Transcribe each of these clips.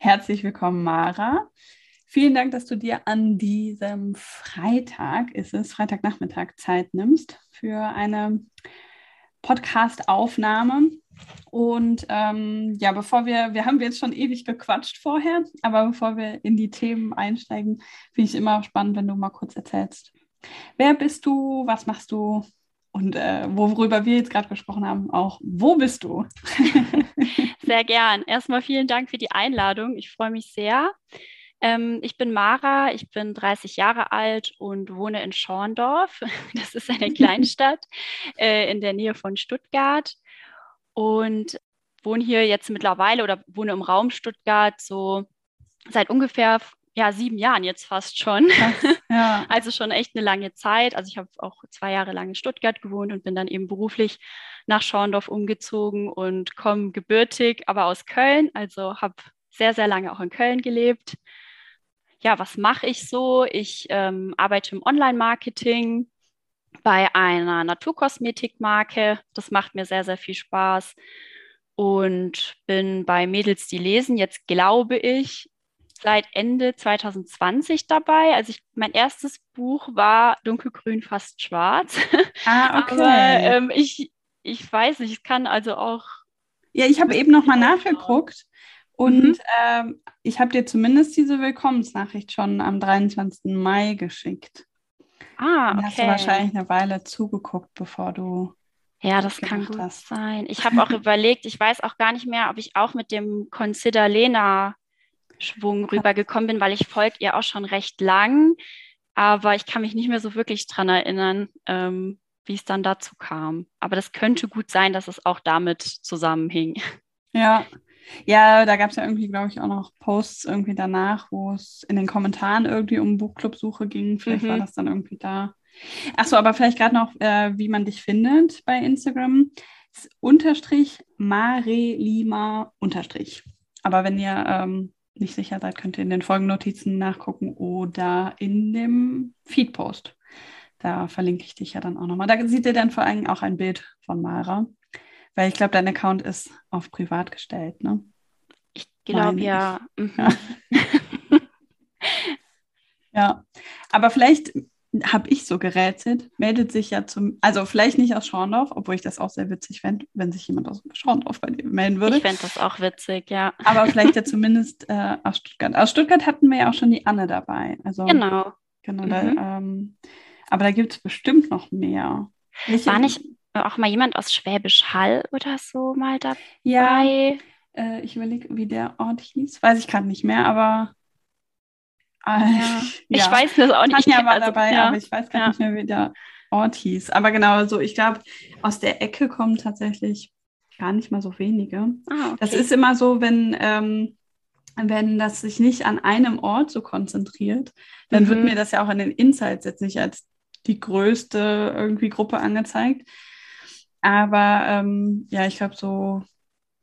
Herzlich willkommen, Mara. Vielen Dank, dass du dir an diesem Freitag, ist es Freitagnachmittag, Zeit nimmst für eine Podcast-Aufnahme. Und ähm, ja, bevor wir, wir haben jetzt schon ewig gequatscht vorher, aber bevor wir in die Themen einsteigen, finde ich immer spannend, wenn du mal kurz erzählst. Wer bist du? Was machst du? Und äh, worüber wir jetzt gerade gesprochen haben, auch wo bist du? sehr gern. Erstmal vielen Dank für die Einladung. Ich freue mich sehr. Ähm, ich bin Mara, ich bin 30 Jahre alt und wohne in Schorndorf. Das ist eine Kleinstadt äh, in der Nähe von Stuttgart. Und wohne hier jetzt mittlerweile oder wohne im Raum Stuttgart so seit ungefähr ja, sieben Jahren jetzt fast schon. Ja. Also schon echt eine lange Zeit. Also ich habe auch zwei Jahre lang in Stuttgart gewohnt und bin dann eben beruflich nach Schorndorf umgezogen und komme gebürtig, aber aus Köln. Also habe sehr, sehr lange auch in Köln gelebt. Ja, was mache ich so? Ich ähm, arbeite im Online-Marketing bei einer Naturkosmetikmarke. Das macht mir sehr, sehr viel Spaß und bin bei Mädels, die lesen, jetzt glaube ich, seit Ende 2020 dabei. Also ich, mein erstes Buch war Dunkelgrün, fast schwarz. Ah, okay. Aber ähm, ich, ich weiß nicht, ich kann also auch. Ja, ich habe eben nochmal nachgeguckt und mhm. ähm, ich habe dir zumindest diese Willkommensnachricht schon am 23. Mai geschickt. Ah, okay. hast du wahrscheinlich eine Weile zugeguckt, bevor du. Ja, das kann gut hast. sein. Ich habe auch überlegt, ich weiß auch gar nicht mehr, ob ich auch mit dem Consider Lena Schwung rübergekommen bin, weil ich folge ihr auch schon recht lang, aber ich kann mich nicht mehr so wirklich dran erinnern, ähm, wie es dann dazu kam. Aber das könnte gut sein, dass es auch damit zusammenhing. Ja, ja, da gab es ja irgendwie, glaube ich, auch noch Posts irgendwie danach, wo es in den Kommentaren irgendwie um Buchclub-Suche ging. Vielleicht mhm. war das dann irgendwie da. Achso, aber vielleicht gerade noch, äh, wie man dich findet bei Instagram. Unterstrich Mare Lima Unterstrich. Aber wenn ihr ähm, nicht sicher seid, könnt ihr in den Folgennotizen nachgucken oder in dem Feedpost. Da verlinke ich dich ja dann auch nochmal. Da seht ihr dann vor allem auch ein Bild von Mara, weil ich glaube, dein Account ist auf privat gestellt, ne? Ich glaube ja. Mhm. ja. ja. Aber vielleicht habe ich so gerätselt, meldet sich ja zum, also vielleicht nicht aus Schorndorf, obwohl ich das auch sehr witzig fände, wenn sich jemand aus Schorndorf bei dir melden würde. Ich fände das auch witzig, ja. Aber vielleicht ja zumindest äh, aus Stuttgart. Aus Stuttgart hatten wir ja auch schon die Anne dabei. Also, genau. Genau, mhm. da, ähm, aber da gibt es bestimmt noch mehr. Nicht War nicht auch mal jemand aus Schwäbisch Hall oder so mal dabei? Ja, äh, ich überlege, wie der Ort hieß. Weiß ich gerade nicht mehr, aber ja. Ich ja. weiß das auch nicht. Tanja war also, dabei, aber ich weiß gar nicht mehr, wie der Ort hieß. Aber genau, so ich glaube, aus der Ecke kommen tatsächlich gar nicht mal so wenige. Ah, okay. Das ist immer so, wenn, ähm, wenn das sich nicht an einem Ort so konzentriert, dann mhm. wird mir das ja auch in den Insights jetzt nicht als die größte irgendwie Gruppe angezeigt. Aber ähm, ja, ich glaube, so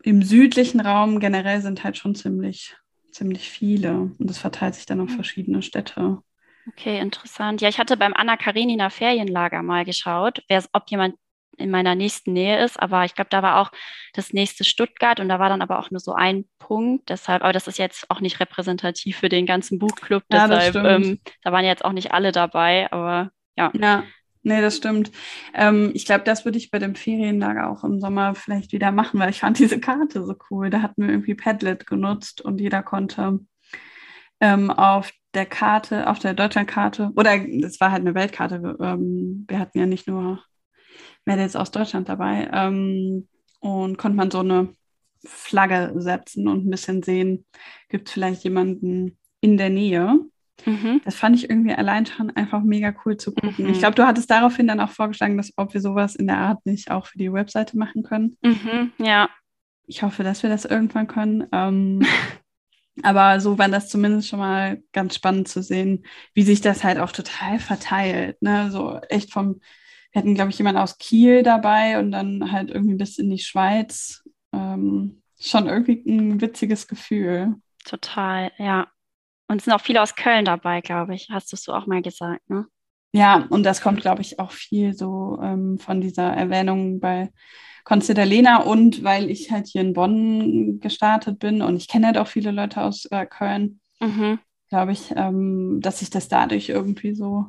im südlichen Raum generell sind halt schon ziemlich ziemlich viele. Und das verteilt sich dann auf verschiedene Städte. Okay, interessant. Ja, ich hatte beim Anna Karenina Ferienlager mal geschaut, ob jemand in meiner nächsten Nähe ist, aber ich glaube, da war auch das nächste Stuttgart und da war dann aber auch nur so ein Punkt. Deshalb, aber das ist jetzt auch nicht repräsentativ für den ganzen Buchclub. Ja, deshalb, ähm, da waren jetzt auch nicht alle dabei, aber ja. Ja, Nee, das stimmt. Ähm, ich glaube, das würde ich bei dem Ferienlager auch im Sommer vielleicht wieder machen, weil ich fand diese Karte so cool. Da hatten wir irgendwie Padlet genutzt und jeder konnte ähm, auf der Karte, auf der Deutschlandkarte, oder es war halt eine Weltkarte, ähm, wir hatten ja nicht nur Mädels aus Deutschland dabei, ähm, und konnte man so eine Flagge setzen und ein bisschen sehen, gibt es vielleicht jemanden in der Nähe. Mhm. Das fand ich irgendwie allein schon einfach mega cool zu gucken. Mhm. Ich glaube, du hattest daraufhin dann auch vorgeschlagen, dass ob wir sowas in der Art nicht auch für die Webseite machen können. Mhm, ja. ich hoffe, dass wir das irgendwann können. Ähm, aber so war das zumindest schon mal ganz spannend zu sehen, wie sich das halt auch total verteilt. Ne? So echt vom, wir hatten, glaube ich, jemanden aus Kiel dabei und dann halt irgendwie bis in die Schweiz. Ähm, schon irgendwie ein witziges Gefühl. Total, ja. Und es sind auch viele aus Köln dabei, glaube ich. Hast du es so auch mal gesagt, ne? Ja, und das kommt, glaube ich, auch viel so ähm, von dieser Erwähnung bei Consider Lena und weil ich halt hier in Bonn gestartet bin und ich kenne halt auch viele Leute aus äh, Köln, mhm. glaube ich, ähm, dass sich das dadurch irgendwie so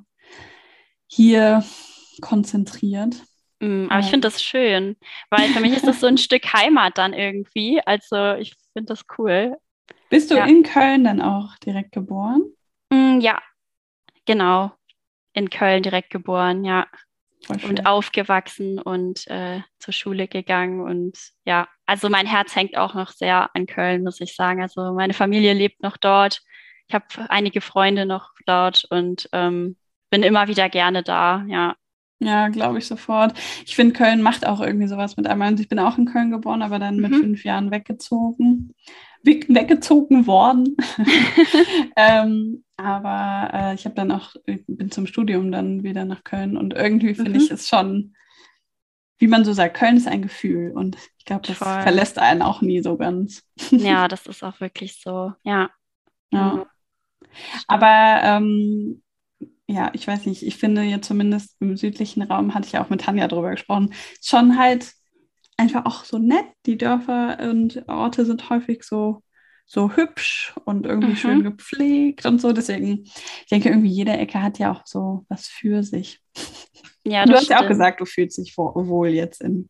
hier konzentriert. Mm, aber ich finde das schön, weil für mich ist das so ein Stück Heimat dann irgendwie. Also ich finde das cool. Bist du ja. in Köln dann auch direkt geboren? Mm, ja, genau. In Köln direkt geboren, ja. Und aufgewachsen und äh, zur Schule gegangen. Und ja, also mein Herz hängt auch noch sehr an Köln, muss ich sagen. Also meine Familie lebt noch dort. Ich habe einige Freunde noch dort und ähm, bin immer wieder gerne da, ja. Ja, glaube ich sofort. Ich finde, Köln macht auch irgendwie sowas mit einmal. Ich bin auch in Köln geboren, aber dann mit mhm. fünf Jahren weggezogen. Weggezogen worden. ähm, aber äh, ich habe dann auch, bin zum Studium dann wieder nach Köln und irgendwie finde mhm. ich es schon, wie man so sagt, Köln ist ein Gefühl und ich glaube, das Voll. verlässt einen auch nie so ganz. ja, das ist auch wirklich so, ja. Ja. Aber ähm, ja, ich weiß nicht, ich finde ja zumindest im südlichen Raum, hatte ich ja auch mit Tanja drüber gesprochen, schon halt einfach auch so nett. Die Dörfer und Orte sind häufig so, so hübsch und irgendwie mhm. schön gepflegt und so. Deswegen, ich denke, irgendwie jede Ecke hat ja auch so was für sich. Ja, du hast stimmt. ja auch gesagt, du fühlst dich wohl jetzt in,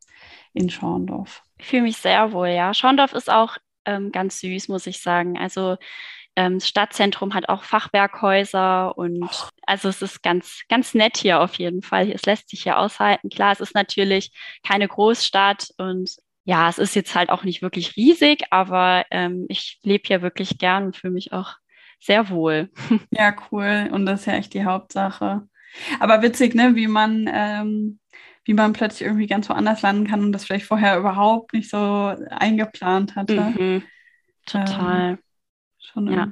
in Schorndorf. Ich fühle mich sehr wohl, ja. Schorndorf ist auch ähm, ganz süß, muss ich sagen. Also ähm, das Stadtzentrum hat auch Fachwerkhäuser und also es ist ganz, ganz nett hier auf jeden Fall. Es lässt sich hier aushalten. Klar, es ist natürlich keine Großstadt und ja, es ist jetzt halt auch nicht wirklich riesig, aber ähm, ich lebe hier wirklich gern und fühle mich auch sehr wohl. Ja, cool. Und das ist ja echt die Hauptsache. Aber witzig, ne, wie man, ähm, wie man plötzlich irgendwie ganz woanders landen kann und das vielleicht vorher überhaupt nicht so eingeplant hatte. Mhm. Total. Ähm, Schon ja.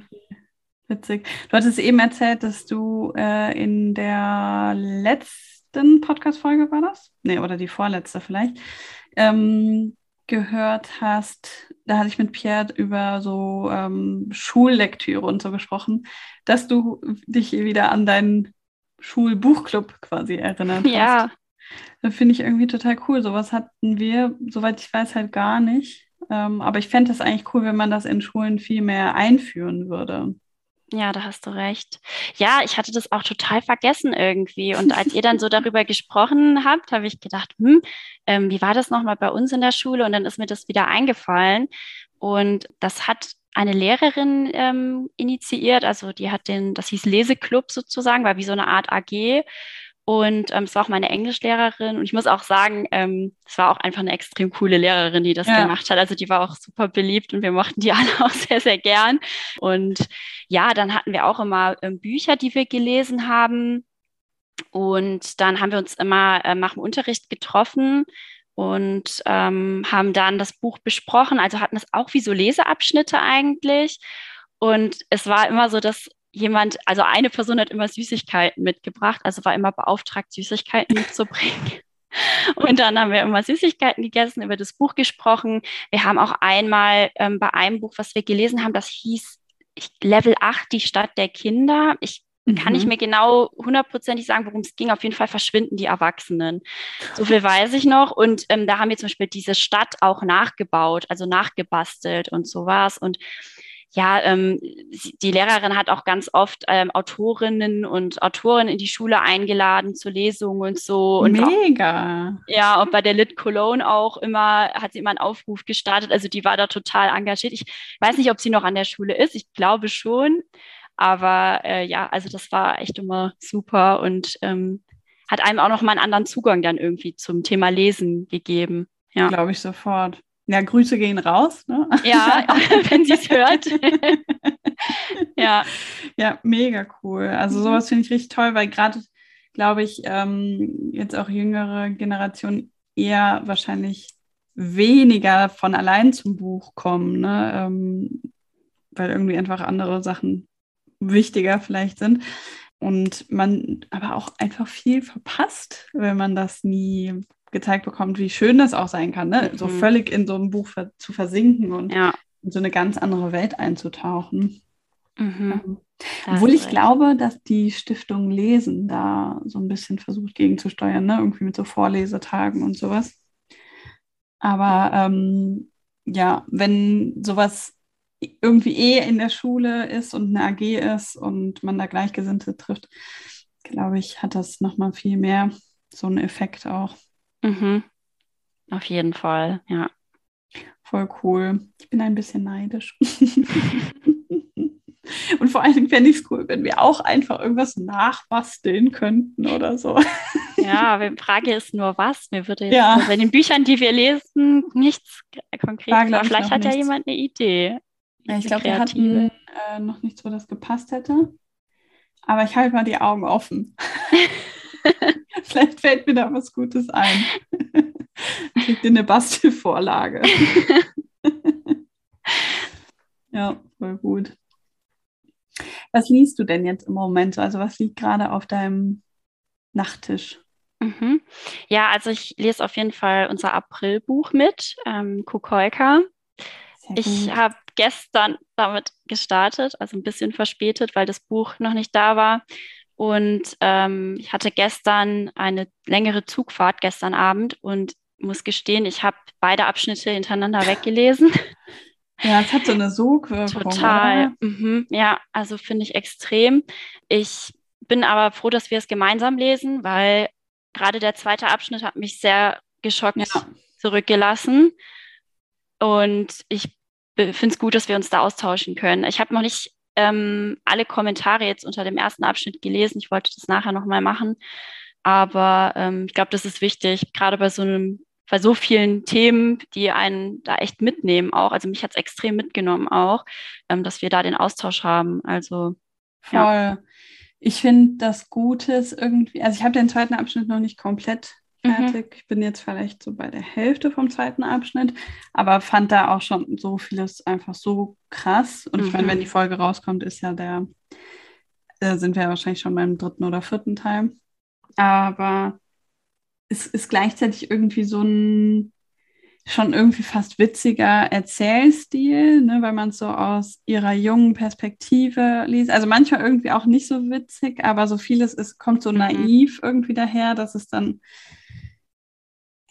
witzig. Du hattest eben erzählt, dass du äh, in der letzten Podcast-Folge war das? Nee, oder die vorletzte vielleicht. Ähm, gehört hast, da hatte ich mit Pierre über so ähm, Schullektüre und so gesprochen, dass du dich wieder an deinen Schulbuchclub quasi erinnert ja. hast. Ja. Finde ich irgendwie total cool. Sowas hatten wir, soweit ich weiß, halt gar nicht. Ähm, aber ich fände es eigentlich cool, wenn man das in Schulen viel mehr einführen würde. Ja, da hast du recht. Ja, ich hatte das auch total vergessen irgendwie. Und als ihr dann so darüber gesprochen habt, habe ich gedacht, hm, ähm, wie war das nochmal bei uns in der Schule? Und dann ist mir das wieder eingefallen. Und das hat eine Lehrerin ähm, initiiert, also die hat den, das hieß Leseclub sozusagen, war wie so eine Art AG. Und ähm, es war auch meine Englischlehrerin. Und ich muss auch sagen, ähm, es war auch einfach eine extrem coole Lehrerin, die das ja. gemacht hat. Also die war auch super beliebt und wir mochten die alle auch sehr, sehr gern. Und ja, dann hatten wir auch immer ähm, Bücher, die wir gelesen haben. Und dann haben wir uns immer äh, nach dem Unterricht getroffen und ähm, haben dann das Buch besprochen. Also hatten es auch wie so Leseabschnitte eigentlich. Und es war immer so, dass jemand, also eine Person hat immer Süßigkeiten mitgebracht, also war immer beauftragt, Süßigkeiten mitzubringen. Und dann haben wir immer Süßigkeiten gegessen, über das Buch gesprochen. Wir haben auch einmal ähm, bei einem Buch, was wir gelesen haben, das hieß Level 8, die Stadt der Kinder. Ich mhm. kann nicht mehr genau hundertprozentig sagen, worum es ging. Auf jeden Fall verschwinden die Erwachsenen. So viel weiß ich noch. Und ähm, da haben wir zum Beispiel diese Stadt auch nachgebaut, also nachgebastelt und sowas. Und ja, ähm, die Lehrerin hat auch ganz oft ähm, Autorinnen und Autoren in die Schule eingeladen zur Lesung und so. Und Mega. Auch, ja, und bei der Lit Cologne auch immer, hat sie immer einen Aufruf gestartet. Also die war da total engagiert. Ich weiß nicht, ob sie noch an der Schule ist. Ich glaube schon. Aber äh, ja, also das war echt immer super und ähm, hat einem auch noch mal einen anderen Zugang dann irgendwie zum Thema Lesen gegeben. Ja. Glaube ich sofort. Ja, Grüße gehen raus. Ne? Ja, wenn sie es hört. ja. Ja, mega cool. Also mhm. sowas finde ich richtig toll, weil gerade, glaube ich, ähm, jetzt auch jüngere Generationen eher wahrscheinlich weniger von allein zum Buch kommen, ne? Ähm, weil irgendwie einfach andere Sachen wichtiger vielleicht sind. Und man aber auch einfach viel verpasst, wenn man das nie gezeigt bekommt, wie schön das auch sein kann, ne? Mhm. so völlig in so einem Buch ver zu versinken und ja. in so eine ganz andere Welt einzutauchen. Mhm. Ähm, obwohl ich glaube, dass die Stiftung Lesen da so ein bisschen versucht gegenzusteuern, ne? irgendwie mit so Vorlesetagen und sowas. Aber ähm, ja, wenn sowas irgendwie eh in der Schule ist und eine AG ist und man da Gleichgesinnte trifft, glaube ich, hat das nochmal viel mehr so einen Effekt auch. Mhm. Auf jeden Fall, ja. Voll cool. Ich bin ein bisschen neidisch. Und vor allen Dingen fände ich es cool, wenn wir auch einfach irgendwas nachbasteln könnten oder so. Ja, die Frage ist nur was. Mir würde jetzt ja. bei den Büchern, die wir lesen, nichts konkret. Aber vielleicht hat nichts. ja jemand eine Idee. Ja, ich glaube, wir hatten äh, noch nichts, wo das gepasst hätte. Aber ich halte mal die Augen offen. vielleicht fällt mir da was Gutes ein. Kriegt dir eine Bastelvorlage. ja, voll gut. Was liest du denn jetzt im Moment? Also was liegt gerade auf deinem Nachttisch? Mhm. Ja, also ich lese auf jeden Fall unser Aprilbuch mit, ähm, Kukoika. Ich habe gestern damit gestartet, also ein bisschen verspätet, weil das Buch noch nicht da war. Und ähm, ich hatte gestern eine längere Zugfahrt, gestern Abend, und muss gestehen, ich habe beide Abschnitte hintereinander weggelesen. Ja, es hat so eine Sogwirkung. Total. Mhm. Ja, also finde ich extrem. Ich bin aber froh, dass wir es gemeinsam lesen, weil gerade der zweite Abschnitt hat mich sehr geschockt ja. zurückgelassen. Und ich finde es gut, dass wir uns da austauschen können. Ich habe noch nicht ähm, alle Kommentare jetzt unter dem ersten Abschnitt gelesen. Ich wollte das nachher nochmal machen. Aber ähm, ich glaube, das ist wichtig, gerade bei so einem bei so vielen Themen, die einen da echt mitnehmen auch. Also mich hat es extrem mitgenommen auch, ähm, dass wir da den Austausch haben. Also voll. Ja. Ich finde das Gutes irgendwie, also ich habe den zweiten Abschnitt noch nicht komplett. Fertig. Mhm. Ich bin jetzt vielleicht so bei der Hälfte vom zweiten Abschnitt, aber fand da auch schon so vieles einfach so krass. Und mhm. ich meine, wenn mhm. die Folge rauskommt, ist ja der, äh, sind wir ja wahrscheinlich schon beim dritten oder vierten Teil. Aber es ist gleichzeitig irgendwie so ein schon irgendwie fast witziger Erzählstil, ne, weil man es so aus ihrer jungen Perspektive liest. Also manchmal irgendwie auch nicht so witzig, aber so vieles ist, kommt so mhm. naiv irgendwie daher, dass es dann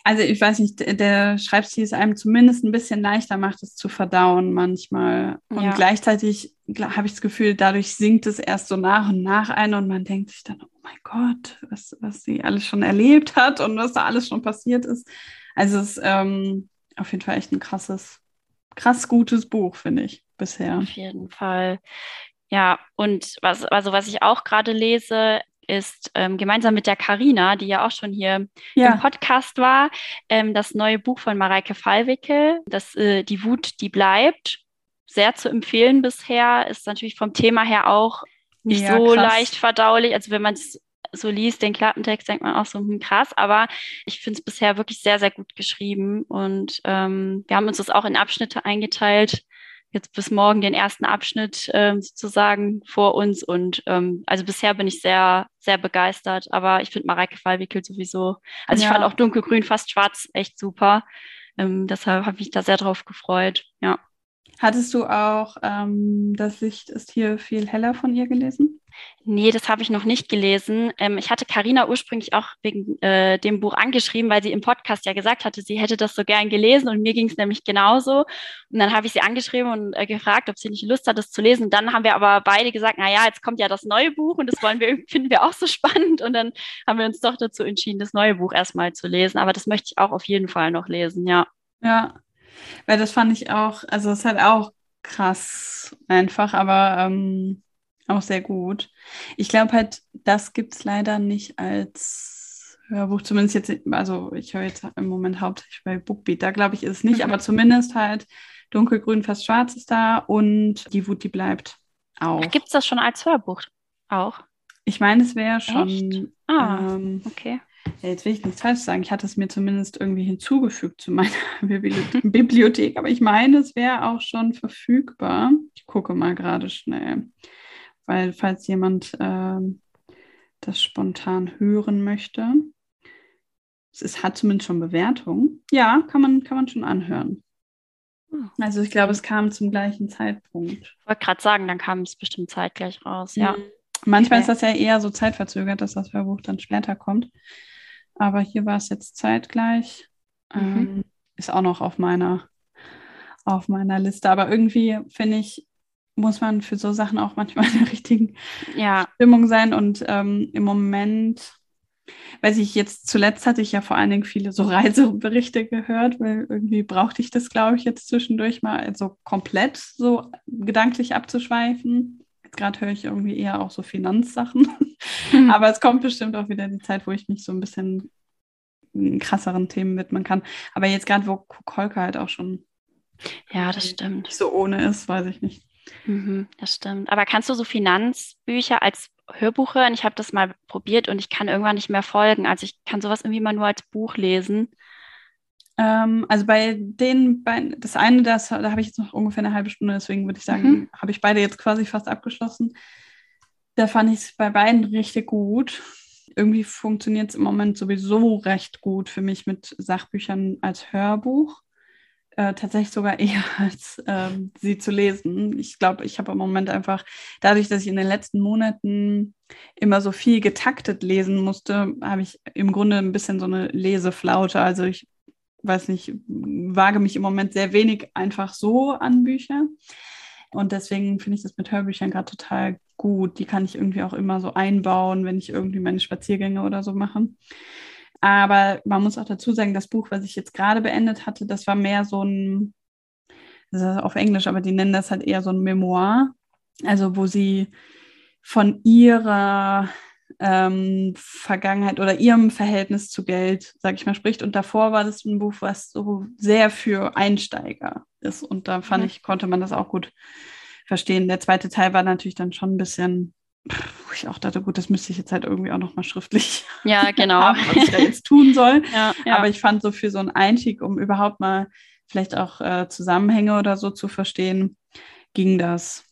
also ich weiß nicht, der Schreibstil ist einem zumindest ein bisschen leichter macht, es zu verdauen manchmal. Und ja. gleichzeitig habe ich das Gefühl, dadurch sinkt es erst so nach und nach ein und man denkt sich dann, oh mein Gott, was, was sie alles schon erlebt hat und was da alles schon passiert ist. Also es ist ähm, auf jeden Fall echt ein krasses, krass gutes Buch, finde ich, bisher. Auf jeden Fall. Ja, und was, also was ich auch gerade lese, ist ähm, gemeinsam mit der Karina, die ja auch schon hier ja. im Podcast war, ähm, das neue Buch von Mareike Fallwickel, das äh, Die Wut, die bleibt. Sehr zu empfehlen bisher, ist natürlich vom Thema her auch nicht ja, so krass. leicht verdaulich. Also wenn man es so liest, den Klappentext, denkt man auch so, hm, krass, aber ich finde es bisher wirklich sehr, sehr gut geschrieben. Und ähm, wir haben uns das auch in Abschnitte eingeteilt jetzt bis morgen den ersten Abschnitt ähm, sozusagen vor uns. Und ähm, also bisher bin ich sehr, sehr begeistert. Aber ich finde Mareike Fallwickel sowieso. Also ja. ich fand auch dunkelgrün, fast schwarz echt super. Ähm, deshalb habe ich mich da sehr drauf gefreut. Ja. Hattest du auch ähm, Das Licht ist hier viel heller von ihr gelesen? Nee, das habe ich noch nicht gelesen. Ähm, ich hatte Karina ursprünglich auch wegen äh, dem Buch angeschrieben, weil sie im Podcast ja gesagt hatte, sie hätte das so gern gelesen und mir ging es nämlich genauso. Und dann habe ich sie angeschrieben und äh, gefragt, ob sie nicht Lust hat, das zu lesen. Und dann haben wir aber beide gesagt, na ja, jetzt kommt ja das neue Buch und das wollen wir finden wir auch so spannend. Und dann haben wir uns doch dazu entschieden, das neue Buch erstmal zu lesen. Aber das möchte ich auch auf jeden Fall noch lesen, ja. Ja, weil das fand ich auch, also es ist halt auch krass einfach, aber ähm, auch sehr gut. Ich glaube halt, das gibt es leider nicht als Hörbuch, zumindest jetzt, also ich höre jetzt im Moment hauptsächlich bei Bookbeat, da glaube ich ist es nicht, mhm. aber zumindest halt dunkelgrün, fast schwarz ist da und die Wut, die bleibt auch. Gibt es das schon als Hörbuch auch? Ich meine, es wäre schon. Ah, ähm, okay. ja, jetzt will ich nichts falsch sagen. Ich hatte es mir zumindest irgendwie hinzugefügt zu meiner Bibliothek, aber ich meine, es wäre auch schon verfügbar. Ich gucke mal gerade schnell, weil falls jemand äh, das spontan hören möchte. Es ist, hat zumindest schon Bewertung. Ja, kann man, kann man schon anhören. Hm. Also ich glaube, es kam zum gleichen Zeitpunkt. Ich wollte gerade sagen, dann kam es bestimmt zeitgleich raus, ja. Mhm. Manchmal okay. ist das ja eher so zeitverzögert, dass das Hörbuch dann später kommt. Aber hier war es jetzt zeitgleich. Mhm. Ähm, ist auch noch auf meiner, auf meiner Liste. Aber irgendwie finde ich, muss man für so Sachen auch manchmal in der richtigen ja. Stimmung sein. Und ähm, im Moment, weiß ich, jetzt zuletzt hatte ich ja vor allen Dingen viele so Reiseberichte gehört, weil irgendwie brauchte ich das, glaube ich, jetzt zwischendurch mal so komplett so gedanklich abzuschweifen. Jetzt gerade höre ich irgendwie eher auch so Finanzsachen. Mhm. Aber es kommt bestimmt auch wieder die Zeit, wo ich mich so ein bisschen krasseren Themen widmen kann. Aber jetzt gerade, wo Kolka halt auch schon ja, das stimmt. So ohne ist, weiß ich nicht. Mhm, das stimmt. Aber kannst du so Finanzbücher als Hörbuch hören? Ich habe das mal probiert und ich kann irgendwann nicht mehr folgen. Also ich kann sowas irgendwie mal nur als Buch lesen. Ähm, also bei den beiden, das eine, das, da habe ich jetzt noch ungefähr eine halbe Stunde, deswegen würde ich sagen, mhm. habe ich beide jetzt quasi fast abgeschlossen. Da fand ich es bei beiden richtig gut. Irgendwie funktioniert es im Moment sowieso recht gut für mich mit Sachbüchern als Hörbuch. Äh, tatsächlich sogar eher als ähm, sie zu lesen. Ich glaube, ich habe im Moment einfach, dadurch, dass ich in den letzten Monaten immer so viel getaktet lesen musste, habe ich im Grunde ein bisschen so eine Leseflaute. Also ich weiß nicht, wage mich im Moment sehr wenig einfach so an Bücher. Und deswegen finde ich das mit Hörbüchern gerade total gut. Die kann ich irgendwie auch immer so einbauen, wenn ich irgendwie meine Spaziergänge oder so mache. Aber man muss auch dazu sagen, das Buch, was ich jetzt gerade beendet hatte, das war mehr so ein, das ist auf Englisch, aber die nennen das halt eher so ein Memoir. Also wo sie von ihrer ähm, Vergangenheit oder ihrem Verhältnis zu Geld, sag ich mal, spricht. Und davor war das ein Buch, was so sehr für Einsteiger ist. Und da fand mhm. ich, konnte man das auch gut verstehen. Der zweite Teil war natürlich dann schon ein bisschen, wo ich auch dachte, gut, das müsste ich jetzt halt irgendwie auch nochmal schriftlich ja, genau. haben, was ich da jetzt tun soll. Ja, ja. Aber ich fand so für so einen Einstieg, um überhaupt mal vielleicht auch äh, Zusammenhänge oder so zu verstehen, ging das.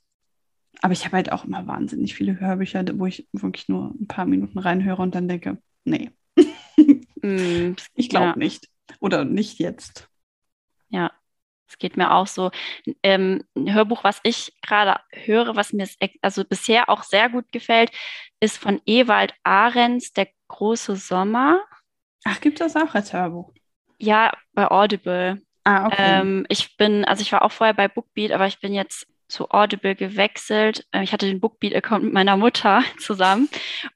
Aber ich habe halt auch immer wahnsinnig viele Hörbücher, wo ich wirklich nur ein paar Minuten reinhöre und dann denke, nee, mm, ich glaube ja. nicht. Oder nicht jetzt. Ja, es geht mir auch so. Ähm, ein Hörbuch, was ich gerade höre, was mir also bisher auch sehr gut gefällt, ist von Ewald Ahrens, Der große Sommer. Ach, gibt es das auch als Hörbuch? Ja, bei Audible. Ah, okay. Ähm, ich bin, also ich war auch vorher bei Bookbeat, aber ich bin jetzt zu Audible gewechselt. Äh, ich hatte den Bookbeat-Account mit meiner Mutter zusammen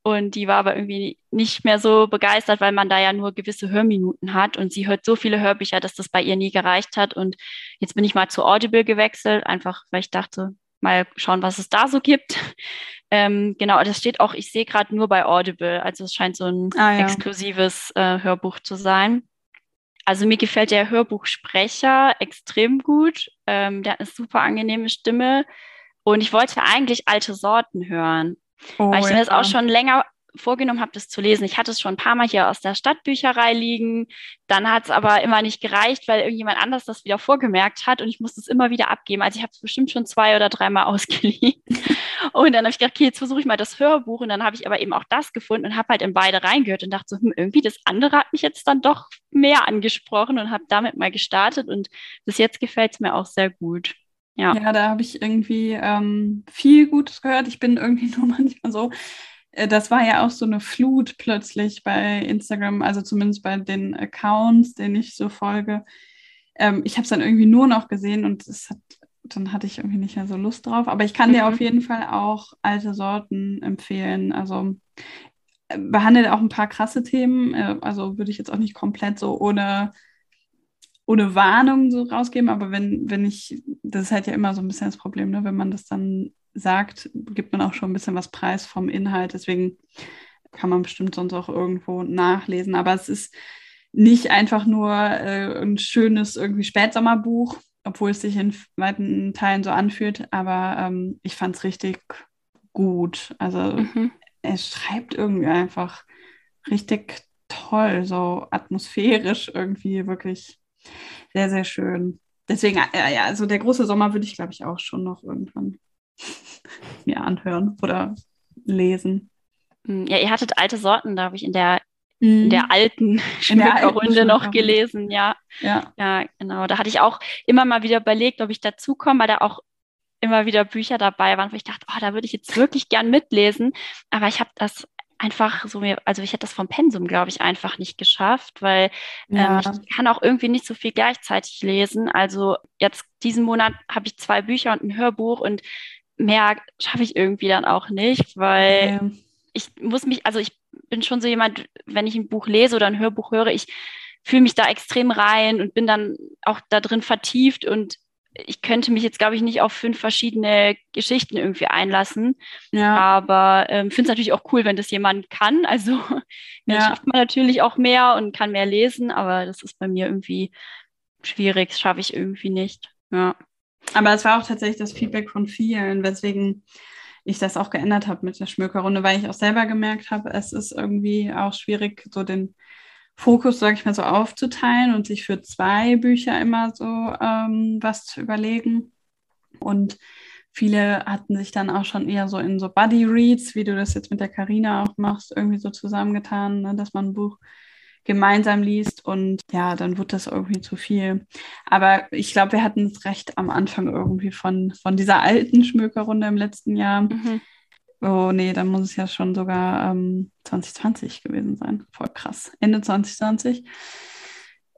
und die war aber irgendwie nicht mehr so begeistert, weil man da ja nur gewisse Hörminuten hat und sie hört so viele Hörbücher, dass das bei ihr nie gereicht hat. Und jetzt bin ich mal zu Audible gewechselt, einfach weil ich dachte, mal schauen, was es da so gibt. Ähm, genau, das steht auch, ich sehe gerade nur bei Audible, also es scheint so ein ah, ja. exklusives äh, Hörbuch zu sein. Also mir gefällt der Hörbuchsprecher extrem gut. Ähm, der hat eine super angenehme Stimme. Und ich wollte eigentlich alte Sorten hören. Oh, weil ich mir das auch schon länger vorgenommen habe, das zu lesen. Ich hatte es schon ein paar Mal hier aus der Stadtbücherei liegen. Dann hat es aber immer nicht gereicht, weil irgendjemand anders das wieder vorgemerkt hat und ich musste es immer wieder abgeben. Also ich habe es bestimmt schon zwei oder dreimal ausgeliehen. Und dann habe ich gedacht, okay, jetzt versuche ich mal das Hörbuch. Und dann habe ich aber eben auch das gefunden und habe halt in beide reingehört und dachte so, hm, irgendwie das andere hat mich jetzt dann doch mehr angesprochen und habe damit mal gestartet. Und bis jetzt gefällt es mir auch sehr gut. Ja. ja, da habe ich irgendwie ähm, viel Gutes gehört. Ich bin irgendwie nur manchmal so, äh, das war ja auch so eine Flut plötzlich bei Instagram, also zumindest bei den Accounts, denen ich so folge. Ähm, ich habe es dann irgendwie nur noch gesehen und es hat, dann hatte ich irgendwie nicht mehr so Lust drauf. Aber ich kann mhm. dir auf jeden Fall auch alte Sorten empfehlen. Also äh, behandelt auch ein paar krasse Themen. Äh, also würde ich jetzt auch nicht komplett so ohne ohne Warnung so rausgeben, aber wenn, wenn ich, das ist halt ja immer so ein bisschen das Problem, ne? wenn man das dann sagt, gibt man auch schon ein bisschen was preis vom Inhalt. Deswegen kann man bestimmt sonst auch irgendwo nachlesen. Aber es ist nicht einfach nur äh, ein schönes irgendwie Spätsommerbuch, obwohl es sich in weiten Teilen so anfühlt. Aber ähm, ich fand es richtig gut. Also mhm. er schreibt irgendwie einfach richtig toll, so atmosphärisch irgendwie wirklich sehr, sehr schön. Deswegen, äh, ja, also der große Sommer würde ich, glaube ich, auch schon noch irgendwann mir anhören oder lesen. Hm, ja, ihr hattet alte Sorten, habe ich in der in der mhm. alten Schmückerrunde noch gelesen, ja. ja. Ja, genau. Da hatte ich auch immer mal wieder überlegt, ob ich dazukomme, weil da auch immer wieder Bücher dabei waren, wo ich dachte, oh, da würde ich jetzt wirklich gern mitlesen. Aber ich habe das einfach so mir, also ich hätte das vom Pensum, glaube ich, einfach nicht geschafft, weil ja. ähm, ich kann auch irgendwie nicht so viel gleichzeitig lesen. Also jetzt diesen Monat habe ich zwei Bücher und ein Hörbuch und mehr schaffe ich irgendwie dann auch nicht, weil ja. ich muss mich, also ich bin schon so jemand, wenn ich ein Buch lese oder ein Hörbuch höre, ich fühle mich da extrem rein und bin dann auch da drin vertieft und ich könnte mich jetzt, glaube ich, nicht auf fünf verschiedene Geschichten irgendwie einlassen. Ja. Aber ähm, finde es natürlich auch cool, wenn das jemand kann. Also ja. schafft man natürlich auch mehr und kann mehr lesen, aber das ist bei mir irgendwie schwierig, das schaffe ich irgendwie nicht. Ja. Aber es war auch tatsächlich das Feedback von vielen, weswegen ich das auch geändert habe mit der Schmökerrunde, weil ich auch selber gemerkt habe, es ist irgendwie auch schwierig, so den Fokus, sage ich mal, so aufzuteilen und sich für zwei Bücher immer so ähm, was zu überlegen. Und viele hatten sich dann auch schon eher so in so Buddy Reads, wie du das jetzt mit der Karina auch machst, irgendwie so zusammengetan, ne, dass man ein Buch gemeinsam liest und ja, dann wird das irgendwie zu viel. Aber ich glaube, wir hatten es recht am Anfang irgendwie von, von dieser alten Schmökerrunde im letzten Jahr. Mhm. Oh nee, dann muss es ja schon sogar ähm, 2020 gewesen sein. Voll krass. Ende 2020.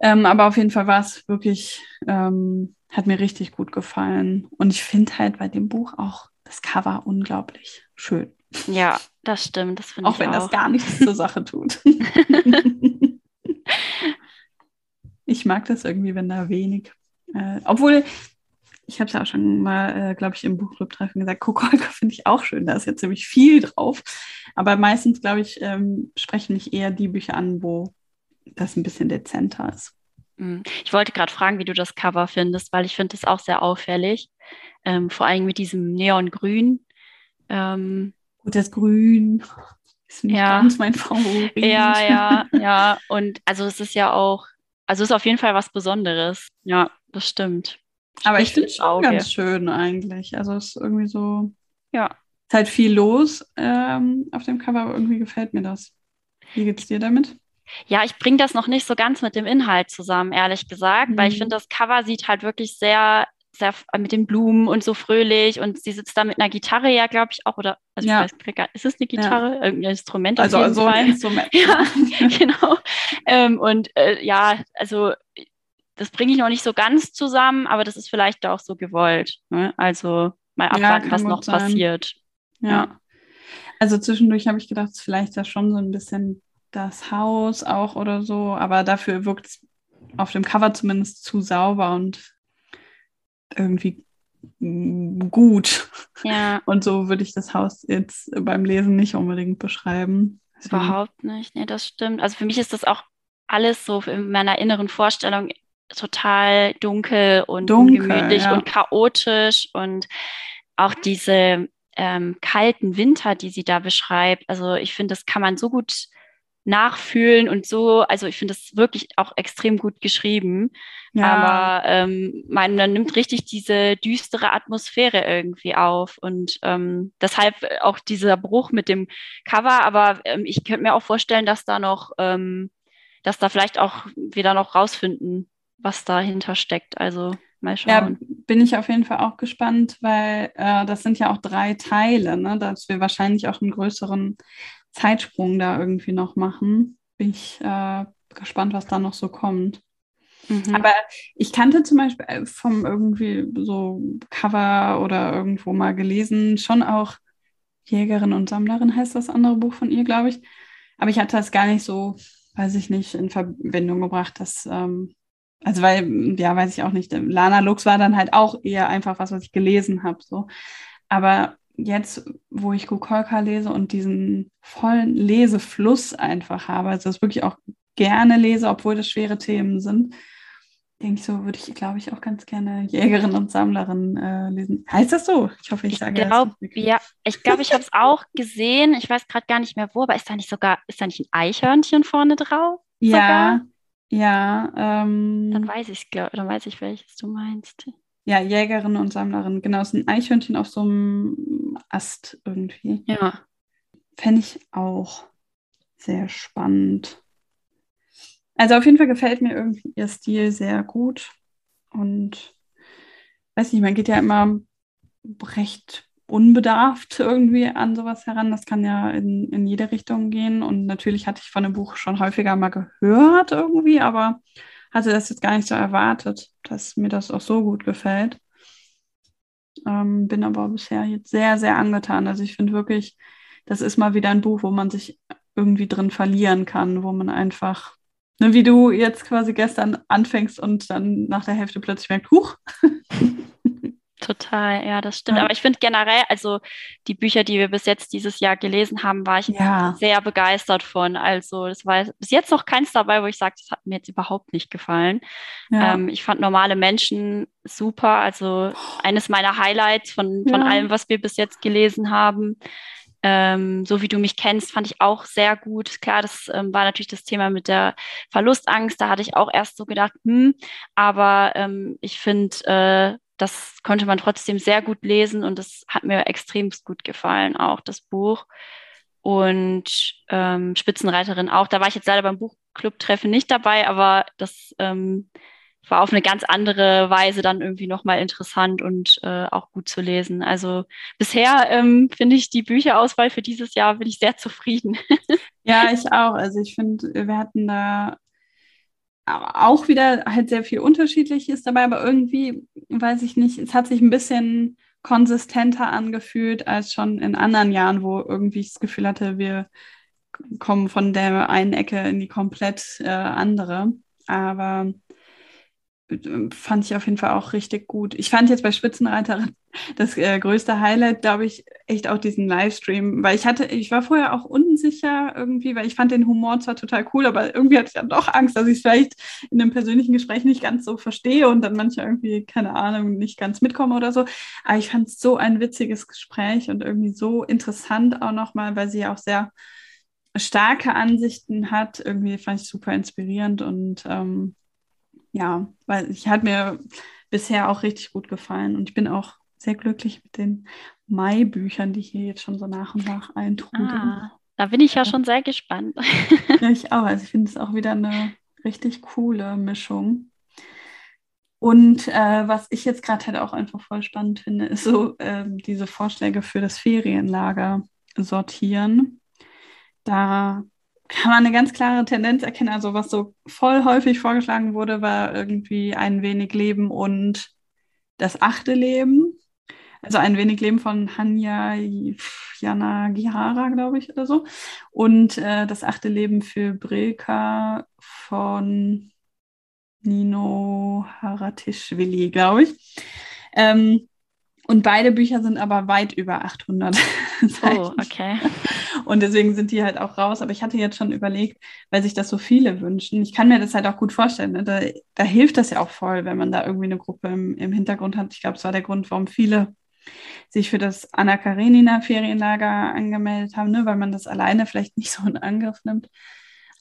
Ähm, aber auf jeden Fall war es wirklich, ähm, hat mir richtig gut gefallen. Und ich finde halt bei dem Buch auch das Cover unglaublich schön. Ja, das stimmt. Das auch wenn auch. das gar nichts zur Sache tut. ich mag das irgendwie, wenn da wenig. Äh, obwohl ich habe es ja auch schon mal, äh, glaube ich, im Buchclub-Treffen gesagt, Kokolka finde ich auch schön, da ist ja ziemlich viel drauf. Aber meistens, glaube ich, ähm, sprechen mich eher die Bücher an, wo das ein bisschen dezenter ist. Hm. Ich wollte gerade fragen, wie du das Cover findest, weil ich finde es auch sehr auffällig. Ähm, vor allem mit diesem Neongrün. Ähm, Gut, das Grün ist nicht ja. ganz mein Favorit. Ja, ja, ja. Und also es ist ja auch, also ist auf jeden Fall was Besonderes. Ja, das stimmt. Aber ich finde es schon ganz schön eigentlich. Also es ist irgendwie so, ja, ist halt viel los ähm, auf dem Cover, aber irgendwie gefällt mir das. Wie geht's dir damit? Ja, ich bringe das noch nicht so ganz mit dem Inhalt zusammen, ehrlich gesagt, mhm. weil ich mhm. finde, das Cover sieht halt wirklich sehr, sehr mit den Blumen und so fröhlich und sie sitzt da mit einer Gitarre ja, glaube ich, auch, oder, also ja. ich weiß gar ist es eine Gitarre? Ja. Irgendein Instrument? Also, also ein Instrument. ja, genau. Ähm, und äh, ja, also das bringe ich noch nicht so ganz zusammen, aber das ist vielleicht auch so gewollt. Ne? Also mal abwarten, ja, was noch sein. passiert. Ja. ja. Also zwischendurch habe ich gedacht, vielleicht ist das schon so ein bisschen das Haus auch oder so, aber dafür wirkt es auf dem Cover zumindest zu sauber und irgendwie gut. Ja. Und so würde ich das Haus jetzt beim Lesen nicht unbedingt beschreiben. Überhaupt nicht, nee, das stimmt. Also für mich ist das auch alles so in meiner inneren Vorstellung total dunkel und dunkel, ungemütlich ja. und chaotisch und auch diese ähm, kalten Winter, die sie da beschreibt. Also ich finde, das kann man so gut nachfühlen und so, also ich finde das wirklich auch extrem gut geschrieben. Ja. Aber ähm, man, man nimmt richtig diese düstere Atmosphäre irgendwie auf und ähm, deshalb auch dieser Bruch mit dem Cover. Aber ähm, ich könnte mir auch vorstellen, dass da noch, ähm, dass da vielleicht auch wieder noch rausfinden was dahinter steckt. Also mal schauen. Ja, bin ich auf jeden Fall auch gespannt, weil äh, das sind ja auch drei Teile, ne? dass wir wahrscheinlich auch einen größeren Zeitsprung da irgendwie noch machen. Bin ich äh, gespannt, was da noch so kommt. Mhm. Aber ich kannte zum Beispiel äh, vom irgendwie so Cover oder irgendwo mal gelesen, schon auch Jägerin und Sammlerin heißt das andere Buch von ihr, glaube ich. Aber ich hatte das gar nicht so, weiß ich nicht, in Verbindung gebracht, dass ähm, also weil, ja, weiß ich auch nicht, Lana Lux war dann halt auch eher einfach was, was ich gelesen habe. So. Aber jetzt, wo ich Kukolka lese und diesen vollen Lesefluss einfach habe, also das wirklich auch gerne lese, obwohl das schwere Themen sind, denke ich so, würde ich, glaube ich, auch ganz gerne Jägerin und Sammlerin äh, lesen. Heißt das so? Ich hoffe, ich, ich sage glaub, das. Ja, ich glaube, ich habe es auch gesehen. Ich weiß gerade gar nicht mehr wo, aber ist da nicht sogar, ist da nicht ein Eichhörnchen vorne drauf? Ja, ja. Ähm, dann weiß ich es, dann weiß ich, welches du meinst. Ja, Jägerin und Sammlerin. Genau, es ist ein Eichhörnchen auf so einem Ast irgendwie. Ja. Fände ich auch sehr spannend. Also auf jeden Fall gefällt mir irgendwie ihr Stil sehr gut. Und weiß nicht, man geht ja immer recht unbedarft irgendwie an sowas heran. Das kann ja in, in jede Richtung gehen. Und natürlich hatte ich von dem Buch schon häufiger mal gehört irgendwie, aber hatte das jetzt gar nicht so erwartet, dass mir das auch so gut gefällt. Ähm, bin aber bisher jetzt sehr, sehr angetan. Also ich finde wirklich, das ist mal wieder ein Buch, wo man sich irgendwie drin verlieren kann, wo man einfach Ne, wie du jetzt quasi gestern anfängst und dann nach der Hälfte plötzlich merkst, huch. Total, ja, das stimmt. Ja. Aber ich finde generell, also die Bücher, die wir bis jetzt dieses Jahr gelesen haben, war ich ja. sehr begeistert von. Also es war bis jetzt noch keins dabei, wo ich sage, das hat mir jetzt überhaupt nicht gefallen. Ja. Ähm, ich fand normale Menschen super. Also eines meiner Highlights von, von allem, was wir bis jetzt gelesen haben. Ähm, so wie du mich kennst, fand ich auch sehr gut. Klar, das ähm, war natürlich das Thema mit der Verlustangst. Da hatte ich auch erst so gedacht, hm, aber ähm, ich finde, äh, das konnte man trotzdem sehr gut lesen und das hat mir extrem gut gefallen, auch das Buch. Und ähm, Spitzenreiterin auch. Da war ich jetzt leider beim Buchclub-Treffen nicht dabei, aber das ähm, war auf eine ganz andere Weise dann irgendwie nochmal interessant und äh, auch gut zu lesen. Also bisher ähm, finde ich die Bücherauswahl für dieses Jahr bin ich sehr zufrieden. ja, ich auch. Also ich finde, wir hatten da auch wieder halt sehr viel Unterschiedliches dabei, aber irgendwie, weiß ich nicht, es hat sich ein bisschen konsistenter angefühlt als schon in anderen Jahren, wo irgendwie ich das Gefühl hatte, wir kommen von der einen Ecke in die komplett äh, andere. Aber fand ich auf jeden Fall auch richtig gut. Ich fand jetzt bei Spitzenreiterin das äh, größte Highlight, glaube ich, echt auch diesen Livestream, weil ich hatte, ich war vorher auch unsicher irgendwie, weil ich fand den Humor zwar total cool, aber irgendwie hatte ich dann doch Angst, dass ich es vielleicht in einem persönlichen Gespräch nicht ganz so verstehe und dann manche irgendwie, keine Ahnung, nicht ganz mitkommen oder so. Aber ich fand es so ein witziges Gespräch und irgendwie so interessant auch nochmal, weil sie auch sehr starke Ansichten hat. Irgendwie fand ich super inspirierend und ähm, ja, weil ich hat mir bisher auch richtig gut gefallen und ich bin auch sehr glücklich mit den Mai-Büchern, die hier jetzt schon so nach und nach eintrudeln. Ah, da bin ich ja schon sehr gespannt. ja, ich auch. Also ich finde es auch wieder eine richtig coole Mischung. Und äh, was ich jetzt gerade halt auch einfach voll spannend finde, ist so äh, diese Vorschläge für das Ferienlager sortieren. Da kann man eine ganz klare Tendenz erkennen. Also was so voll häufig vorgeschlagen wurde, war irgendwie ein wenig Leben und das achte Leben. Also ein wenig Leben von Hanya Jana Gihara, glaube ich, oder so. Und äh, das achte Leben für Brilka von Nino Haratischvili, glaube ich. Ähm, und beide Bücher sind aber weit über 800 Seiten. Oh, okay. Und deswegen sind die halt auch raus. Aber ich hatte jetzt schon überlegt, weil sich das so viele wünschen. Ich kann mir das halt auch gut vorstellen. Ne? Da, da, hilft das ja auch voll, wenn man da irgendwie eine Gruppe im, im Hintergrund hat. Ich glaube, es war der Grund, warum viele sich für das Anna Karenina Ferienlager angemeldet haben, ne? weil man das alleine vielleicht nicht so in Angriff nimmt.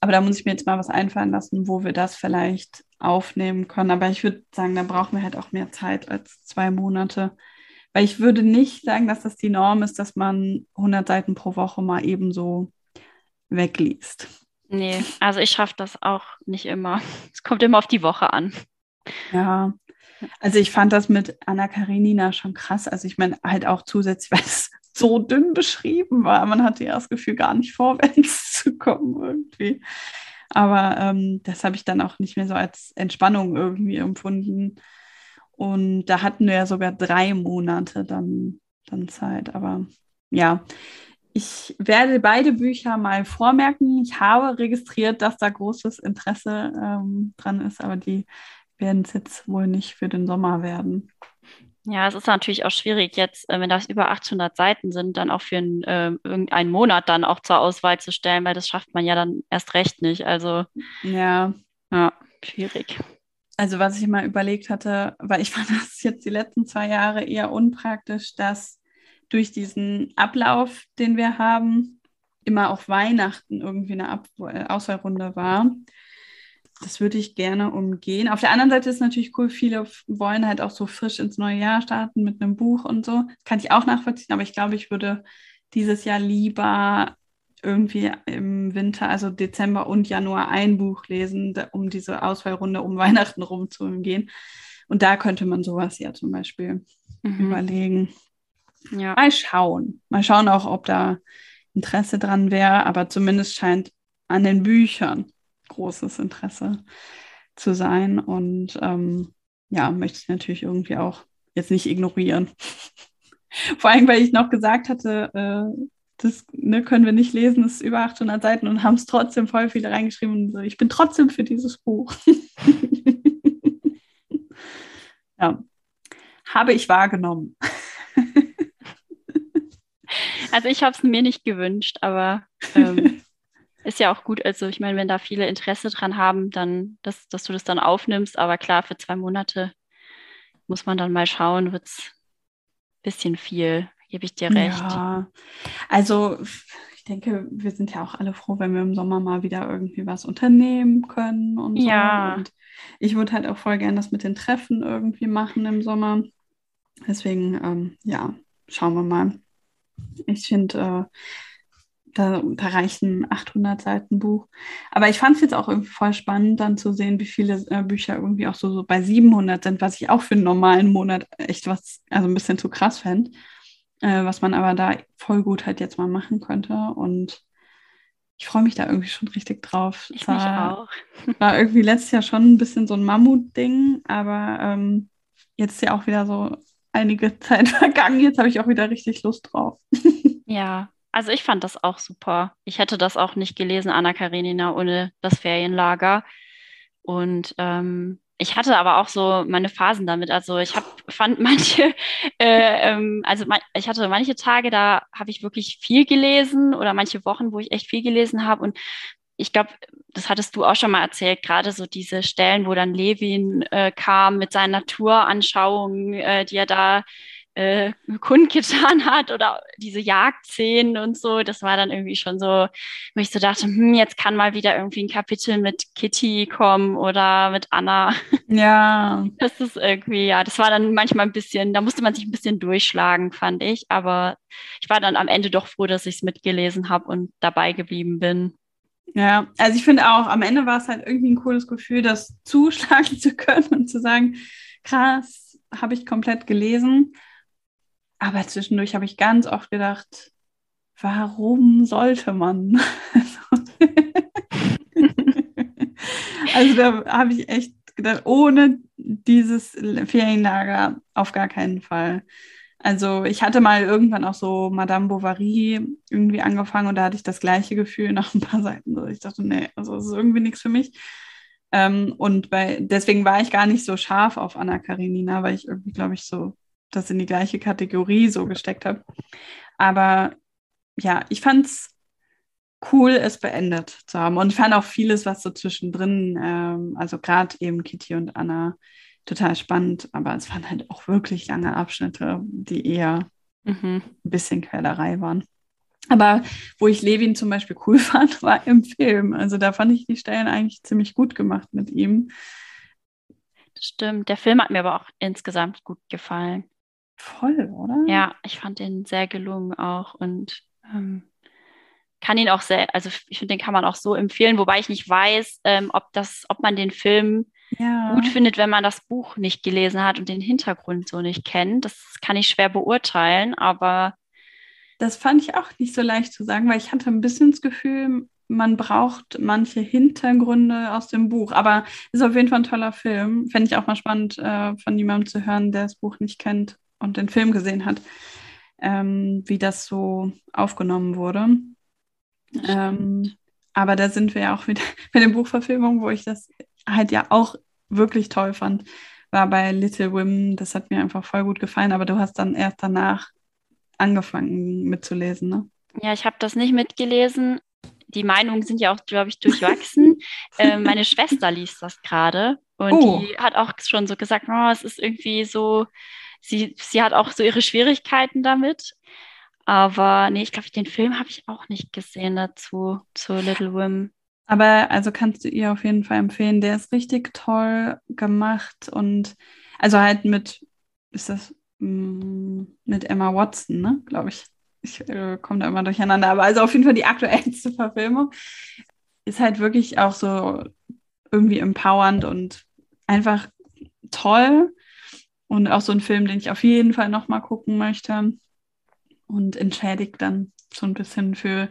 Aber da muss ich mir jetzt mal was einfallen lassen, wo wir das vielleicht aufnehmen können. Aber ich würde sagen, da brauchen wir halt auch mehr Zeit als zwei Monate. Weil ich würde nicht sagen, dass das die Norm ist, dass man 100 Seiten pro Woche mal ebenso wegliest. Nee, also ich schaffe das auch nicht immer. Es kommt immer auf die Woche an. Ja, also ich fand das mit Anna Karenina schon krass. Also ich meine halt auch zusätzlich, weil es so dünn beschrieben war. Man hatte ja das Gefühl, gar nicht vorwärts zu kommen irgendwie. Aber ähm, das habe ich dann auch nicht mehr so als Entspannung irgendwie empfunden. Und da hatten wir ja sogar drei Monate dann, dann Zeit. Aber ja, ich werde beide Bücher mal vormerken. Ich habe registriert, dass da großes Interesse ähm, dran ist, aber die werden es jetzt wohl nicht für den Sommer werden. Ja, es ist natürlich auch schwierig jetzt, äh, wenn das über 800 Seiten sind, dann auch für einen, äh, irgendeinen Monat dann auch zur Auswahl zu stellen, weil das schafft man ja dann erst recht nicht. Also ja, ja, schwierig. Also was ich mal überlegt hatte, weil ich fand das jetzt die letzten zwei Jahre eher unpraktisch, dass durch diesen Ablauf, den wir haben, immer auf Weihnachten irgendwie eine Ab äh, Auswahlrunde war. Das würde ich gerne umgehen. Auf der anderen Seite ist natürlich cool, viele wollen halt auch so frisch ins neue Jahr starten mit einem Buch und so. Kann ich auch nachvollziehen, aber ich glaube, ich würde dieses Jahr lieber irgendwie im Winter, also Dezember und Januar ein Buch lesen, um diese Auswahlrunde um Weihnachten rum zu umgehen. Und da könnte man sowas ja zum Beispiel mhm. überlegen. Ja. Mal schauen. Mal schauen auch, ob da Interesse dran wäre, aber zumindest scheint an den Büchern großes Interesse zu sein. Und ähm, ja, möchte ich natürlich irgendwie auch jetzt nicht ignorieren. Vor allem, weil ich noch gesagt hatte, äh, das ne, können wir nicht lesen, das ist über 800 Seiten und haben es trotzdem voll viele reingeschrieben. So, ich bin trotzdem für dieses Buch. ja, habe ich wahrgenommen. also ich habe es mir nicht gewünscht, aber ähm, ist ja auch gut. Also ich meine, wenn da viele Interesse dran haben, dann, dass, dass du das dann aufnimmst. Aber klar, für zwei Monate muss man dann mal schauen, wird es ein bisschen viel gebe ich dir recht. Ja, also ich denke, wir sind ja auch alle froh, wenn wir im Sommer mal wieder irgendwie was unternehmen können und so. Ja. Und ich würde halt auch voll gerne das mit den Treffen irgendwie machen im Sommer. Deswegen, ähm, ja, schauen wir mal. Ich finde, äh, da, da reicht ein 800 Seiten Buch. Aber ich fand es jetzt auch irgendwie voll spannend, dann zu sehen, wie viele äh, Bücher irgendwie auch so, so bei 700 sind, was ich auch für einen normalen Monat echt was, also ein bisschen zu krass fände äh, was man aber da voll gut halt jetzt mal machen könnte. Und ich freue mich da irgendwie schon richtig drauf. Ich mich auch. War irgendwie letztes Jahr schon ein bisschen so ein Mammut-Ding, aber ähm, jetzt ist ja auch wieder so einige Zeit vergangen. Jetzt habe ich auch wieder richtig Lust drauf. ja, also ich fand das auch super. Ich hätte das auch nicht gelesen, Anna Karenina, ohne das Ferienlager. Und ähm, ich hatte aber auch so meine Phasen damit. Also ich habe fand manche, äh, ähm, also man, ich hatte manche Tage, da habe ich wirklich viel gelesen oder manche Wochen, wo ich echt viel gelesen habe. Und ich glaube, das hattest du auch schon mal erzählt, gerade so diese Stellen, wo dann Levin äh, kam mit seinen Naturanschauungen, äh, die er da äh, kundgetan hat oder diese Jagdszenen und so, das war dann irgendwie schon so, wo ich so dachte, hm, jetzt kann mal wieder irgendwie ein Kapitel mit Kitty kommen oder mit Anna. Ja. Das ist irgendwie, ja, das war dann manchmal ein bisschen, da musste man sich ein bisschen durchschlagen, fand ich, aber ich war dann am Ende doch froh, dass ich es mitgelesen habe und dabei geblieben bin. Ja, also ich finde auch, am Ende war es halt irgendwie ein cooles Gefühl, das zuschlagen zu können und zu sagen, krass, habe ich komplett gelesen. Aber zwischendurch habe ich ganz oft gedacht, warum sollte man? also da habe ich echt gedacht, ohne dieses Ferienlager auf gar keinen Fall. Also ich hatte mal irgendwann auch so Madame Bovary irgendwie angefangen und da hatte ich das gleiche Gefühl nach ein paar Seiten. Ich dachte, nee, also das ist irgendwie nichts für mich. Ähm, und bei, deswegen war ich gar nicht so scharf auf Anna Karenina, weil ich irgendwie, glaube ich, so das in die gleiche Kategorie so gesteckt habe. Aber ja, ich fand es cool, es beendet zu haben. Und ich fand auch vieles, was so zwischendrin, ähm, also gerade eben Kitty und Anna, total spannend. Aber es waren halt auch wirklich lange Abschnitte, die eher mhm. ein bisschen Quälerei waren. Aber wo ich Levin zum Beispiel cool fand, war im Film. Also da fand ich die Stellen eigentlich ziemlich gut gemacht mit ihm. Stimmt. Der Film hat mir aber auch insgesamt gut gefallen. Voll, oder? Ja, ich fand den sehr gelungen auch und ähm, kann ihn auch sehr, also ich finde, den kann man auch so empfehlen, wobei ich nicht weiß, ähm, ob das, ob man den Film ja. gut findet, wenn man das Buch nicht gelesen hat und den Hintergrund so nicht kennt. Das kann ich schwer beurteilen, aber das fand ich auch nicht so leicht zu sagen, weil ich hatte ein bisschen das Gefühl, man braucht manche Hintergründe aus dem Buch. Aber ist auf jeden Fall ein toller Film. Fände ich auch mal spannend, äh, von jemandem zu hören, der das Buch nicht kennt und den Film gesehen hat, ähm, wie das so aufgenommen wurde. Ähm, aber da sind wir ja auch wieder bei der Buchverfilmung, wo ich das halt ja auch wirklich toll fand, war bei Little Women. Das hat mir einfach voll gut gefallen, aber du hast dann erst danach angefangen mitzulesen, ne? Ja, ich habe das nicht mitgelesen. Die Meinungen sind ja auch, glaube ich, durchwachsen. äh, meine Schwester liest das gerade Und oh. die hat auch schon so gesagt, oh, es ist irgendwie so, sie, sie hat auch so ihre Schwierigkeiten damit. Aber nee, ich glaube, den Film habe ich auch nicht gesehen dazu, zu Little Women. Aber also kannst du ihr auf jeden Fall empfehlen. Der ist richtig toll gemacht und also halt mit, ist das mm, mit Emma Watson, ne, glaube ich. Ich äh, komme da immer durcheinander. Aber also auf jeden Fall die aktuellste Verfilmung. Ist halt wirklich auch so irgendwie empowernd und einfach toll. Und auch so ein Film, den ich auf jeden Fall nochmal gucken möchte. Und entschädigt dann so ein bisschen für.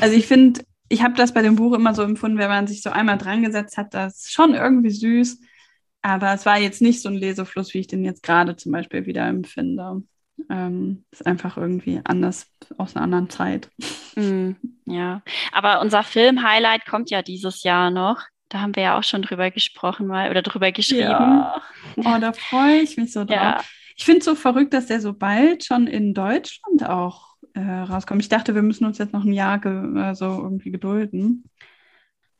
Also ich finde, ich habe das bei dem Buch immer so empfunden, wenn man sich so einmal dran gesetzt hat, das ist schon irgendwie süß. Aber es war jetzt nicht so ein Lesefluss, wie ich den jetzt gerade zum Beispiel wieder empfinde. Ähm, ist einfach irgendwie anders aus einer anderen Zeit. Mm, ja, aber unser Film-Highlight kommt ja dieses Jahr noch. Da haben wir ja auch schon drüber gesprochen mal oder drüber geschrieben. Ja. Oh, da freue ich mich so drauf. Ja. Ich finde es so verrückt, dass der so bald schon in Deutschland auch äh, rauskommt. Ich dachte, wir müssen uns jetzt noch ein Jahr äh, so irgendwie gedulden.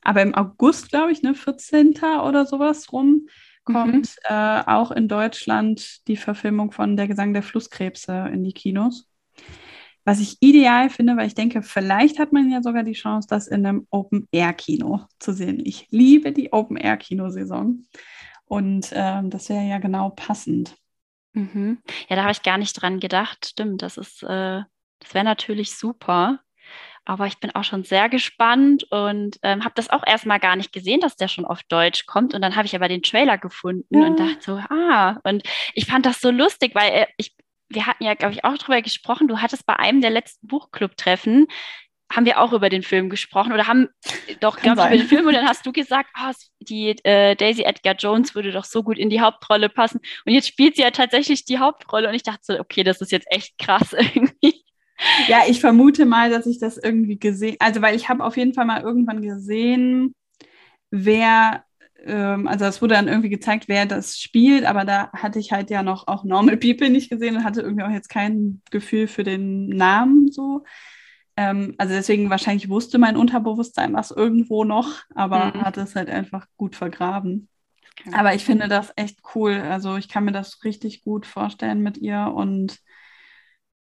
Aber im August, glaube ich, ne, 14. oder sowas rum, kommt mhm. äh, auch in Deutschland die Verfilmung von Der Gesang der Flusskrebse in die Kinos. Was ich ideal finde, weil ich denke, vielleicht hat man ja sogar die Chance, das in einem Open-Air-Kino zu sehen. Ich liebe die Open-Air-Kinosaison. Und ähm, das wäre ja genau passend. Mhm. Ja, da habe ich gar nicht dran gedacht. Stimmt, das ist, äh, das wäre natürlich super. Aber ich bin auch schon sehr gespannt und ähm, habe das auch erstmal gar nicht gesehen, dass der schon auf Deutsch kommt. Und dann habe ich aber den Trailer gefunden ja. und dachte so, ah, und ich fand das so lustig, weil äh, ich wir hatten ja, glaube ich, auch darüber gesprochen. Du hattest bei einem der letzten Buchclub-Treffen, haben wir auch über den Film gesprochen oder haben doch, glaube ich, über den Film und dann hast du gesagt, oh, die äh, Daisy Edgar Jones würde doch so gut in die Hauptrolle passen. Und jetzt spielt sie ja tatsächlich die Hauptrolle und ich dachte so, okay, das ist jetzt echt krass irgendwie. Ja, ich vermute mal, dass ich das irgendwie gesehen, also weil ich habe auf jeden Fall mal irgendwann gesehen, wer also es wurde dann irgendwie gezeigt, wer das spielt, aber da hatte ich halt ja noch auch Normal People nicht gesehen und hatte irgendwie auch jetzt kein Gefühl für den Namen so. Ähm, also deswegen wahrscheinlich wusste mein Unterbewusstsein was irgendwo noch, aber mhm. hatte es halt einfach gut vergraben. Aber ich finde das echt cool. Also ich kann mir das richtig gut vorstellen mit ihr und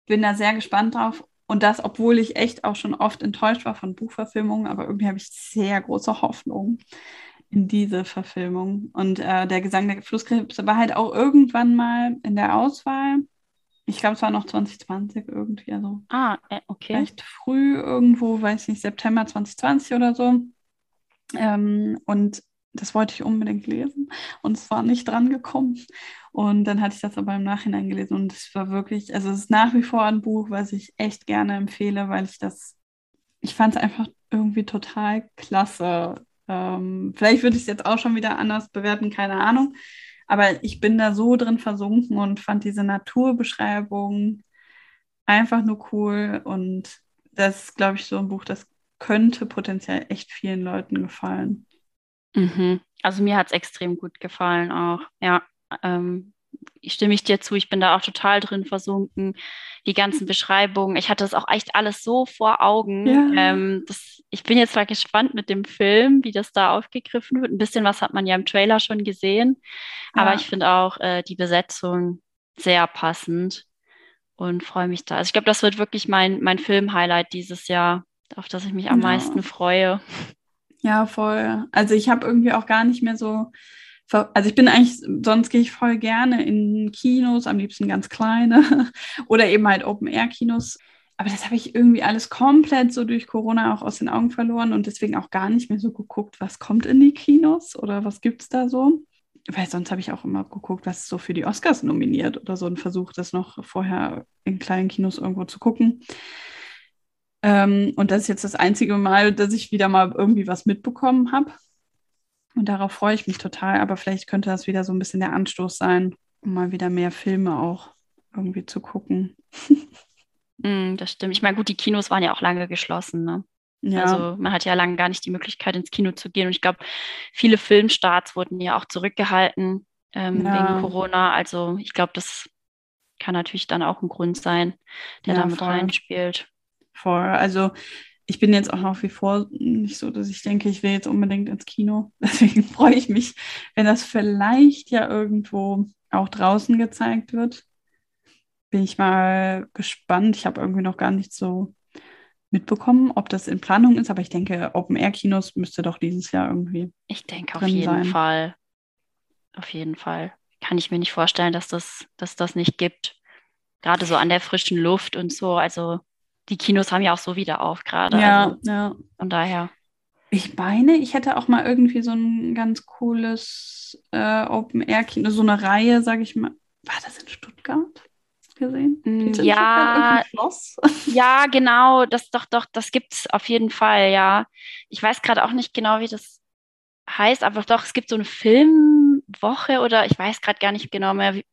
bin da sehr gespannt drauf. Und das, obwohl ich echt auch schon oft enttäuscht war von Buchverfilmungen, aber irgendwie habe ich sehr große Hoffnung in diese Verfilmung. Und äh, der Gesang der Flusskrebse war halt auch irgendwann mal in der Auswahl. Ich glaube, es war noch 2020 irgendwie. Also ah, äh, okay. Vielleicht früh irgendwo, weiß nicht, September 2020 oder so. Ähm, und das wollte ich unbedingt lesen und es war nicht dran gekommen. Und dann hatte ich das aber im Nachhinein gelesen und es war wirklich, also es ist nach wie vor ein Buch, was ich echt gerne empfehle, weil ich das, ich fand es einfach irgendwie total klasse, ähm, vielleicht würde ich es jetzt auch schon wieder anders bewerten, keine Ahnung. Aber ich bin da so drin versunken und fand diese Naturbeschreibung einfach nur cool. Und das ist, glaube ich, so ein Buch, das könnte potenziell echt vielen Leuten gefallen. Mhm. Also mir hat es extrem gut gefallen auch. Ja, ähm, stimme ich dir zu, ich bin da auch total drin versunken. Die ganzen Beschreibungen, ich hatte das auch echt alles so vor Augen. Ja. Ähm, das, ich bin jetzt mal gespannt mit dem Film, wie das da aufgegriffen wird. Ein bisschen was hat man ja im Trailer schon gesehen, ja. aber ich finde auch äh, die Besetzung sehr passend und freue mich da. Also ich glaube, das wird wirklich mein, mein Film-Highlight dieses Jahr, auf das ich mich am ja. meisten freue. Ja, voll. Also ich habe irgendwie auch gar nicht mehr so also ich bin eigentlich, sonst gehe ich voll gerne in Kinos, am liebsten ganz kleine oder eben halt Open-Air-Kinos. Aber das habe ich irgendwie alles komplett so durch Corona auch aus den Augen verloren und deswegen auch gar nicht mehr so geguckt, was kommt in die Kinos oder was gibt es da so. Weil sonst habe ich auch immer geguckt, was so für die Oscars nominiert oder so und versucht, das noch vorher in kleinen Kinos irgendwo zu gucken. Ähm, und das ist jetzt das einzige Mal, dass ich wieder mal irgendwie was mitbekommen habe. Und darauf freue ich mich total. Aber vielleicht könnte das wieder so ein bisschen der Anstoß sein, um mal wieder mehr Filme auch irgendwie zu gucken. mm, das stimmt. Ich meine, gut, die Kinos waren ja auch lange geschlossen. Ne? Ja. Also man hat ja lange gar nicht die Möglichkeit, ins Kino zu gehen. Und ich glaube, viele Filmstarts wurden ja auch zurückgehalten ähm, ja. wegen Corona. Also ich glaube, das kann natürlich dann auch ein Grund sein, der ja, damit voll. reinspielt. Voll. Also ich bin jetzt auch nach wie vor nicht so, dass ich denke, ich will jetzt unbedingt ins Kino. Deswegen freue ich mich, wenn das vielleicht ja irgendwo auch draußen gezeigt wird. Bin ich mal gespannt. Ich habe irgendwie noch gar nicht so mitbekommen, ob das in Planung ist, aber ich denke, Open-Air-Kinos müsste doch dieses Jahr irgendwie. Ich denke auf jeden sein. Fall. Auf jeden Fall. Kann ich mir nicht vorstellen, dass das, dass das nicht gibt. Gerade so an der frischen Luft und so. Also die Kinos haben ja auch so wieder auf gerade. Ja, also, ja. Von daher. Ich meine, ich hätte auch mal irgendwie so ein ganz cooles äh, Open-Air-Kino, so eine Reihe, sage ich mal. War das in Stuttgart? Gesehen? Mm, ja, ja, genau, das doch, doch, das gibt es auf jeden Fall, ja. Ich weiß gerade auch nicht genau, wie das heißt, aber doch, es gibt so eine Filmwoche oder ich weiß gerade gar nicht genau mehr, wie,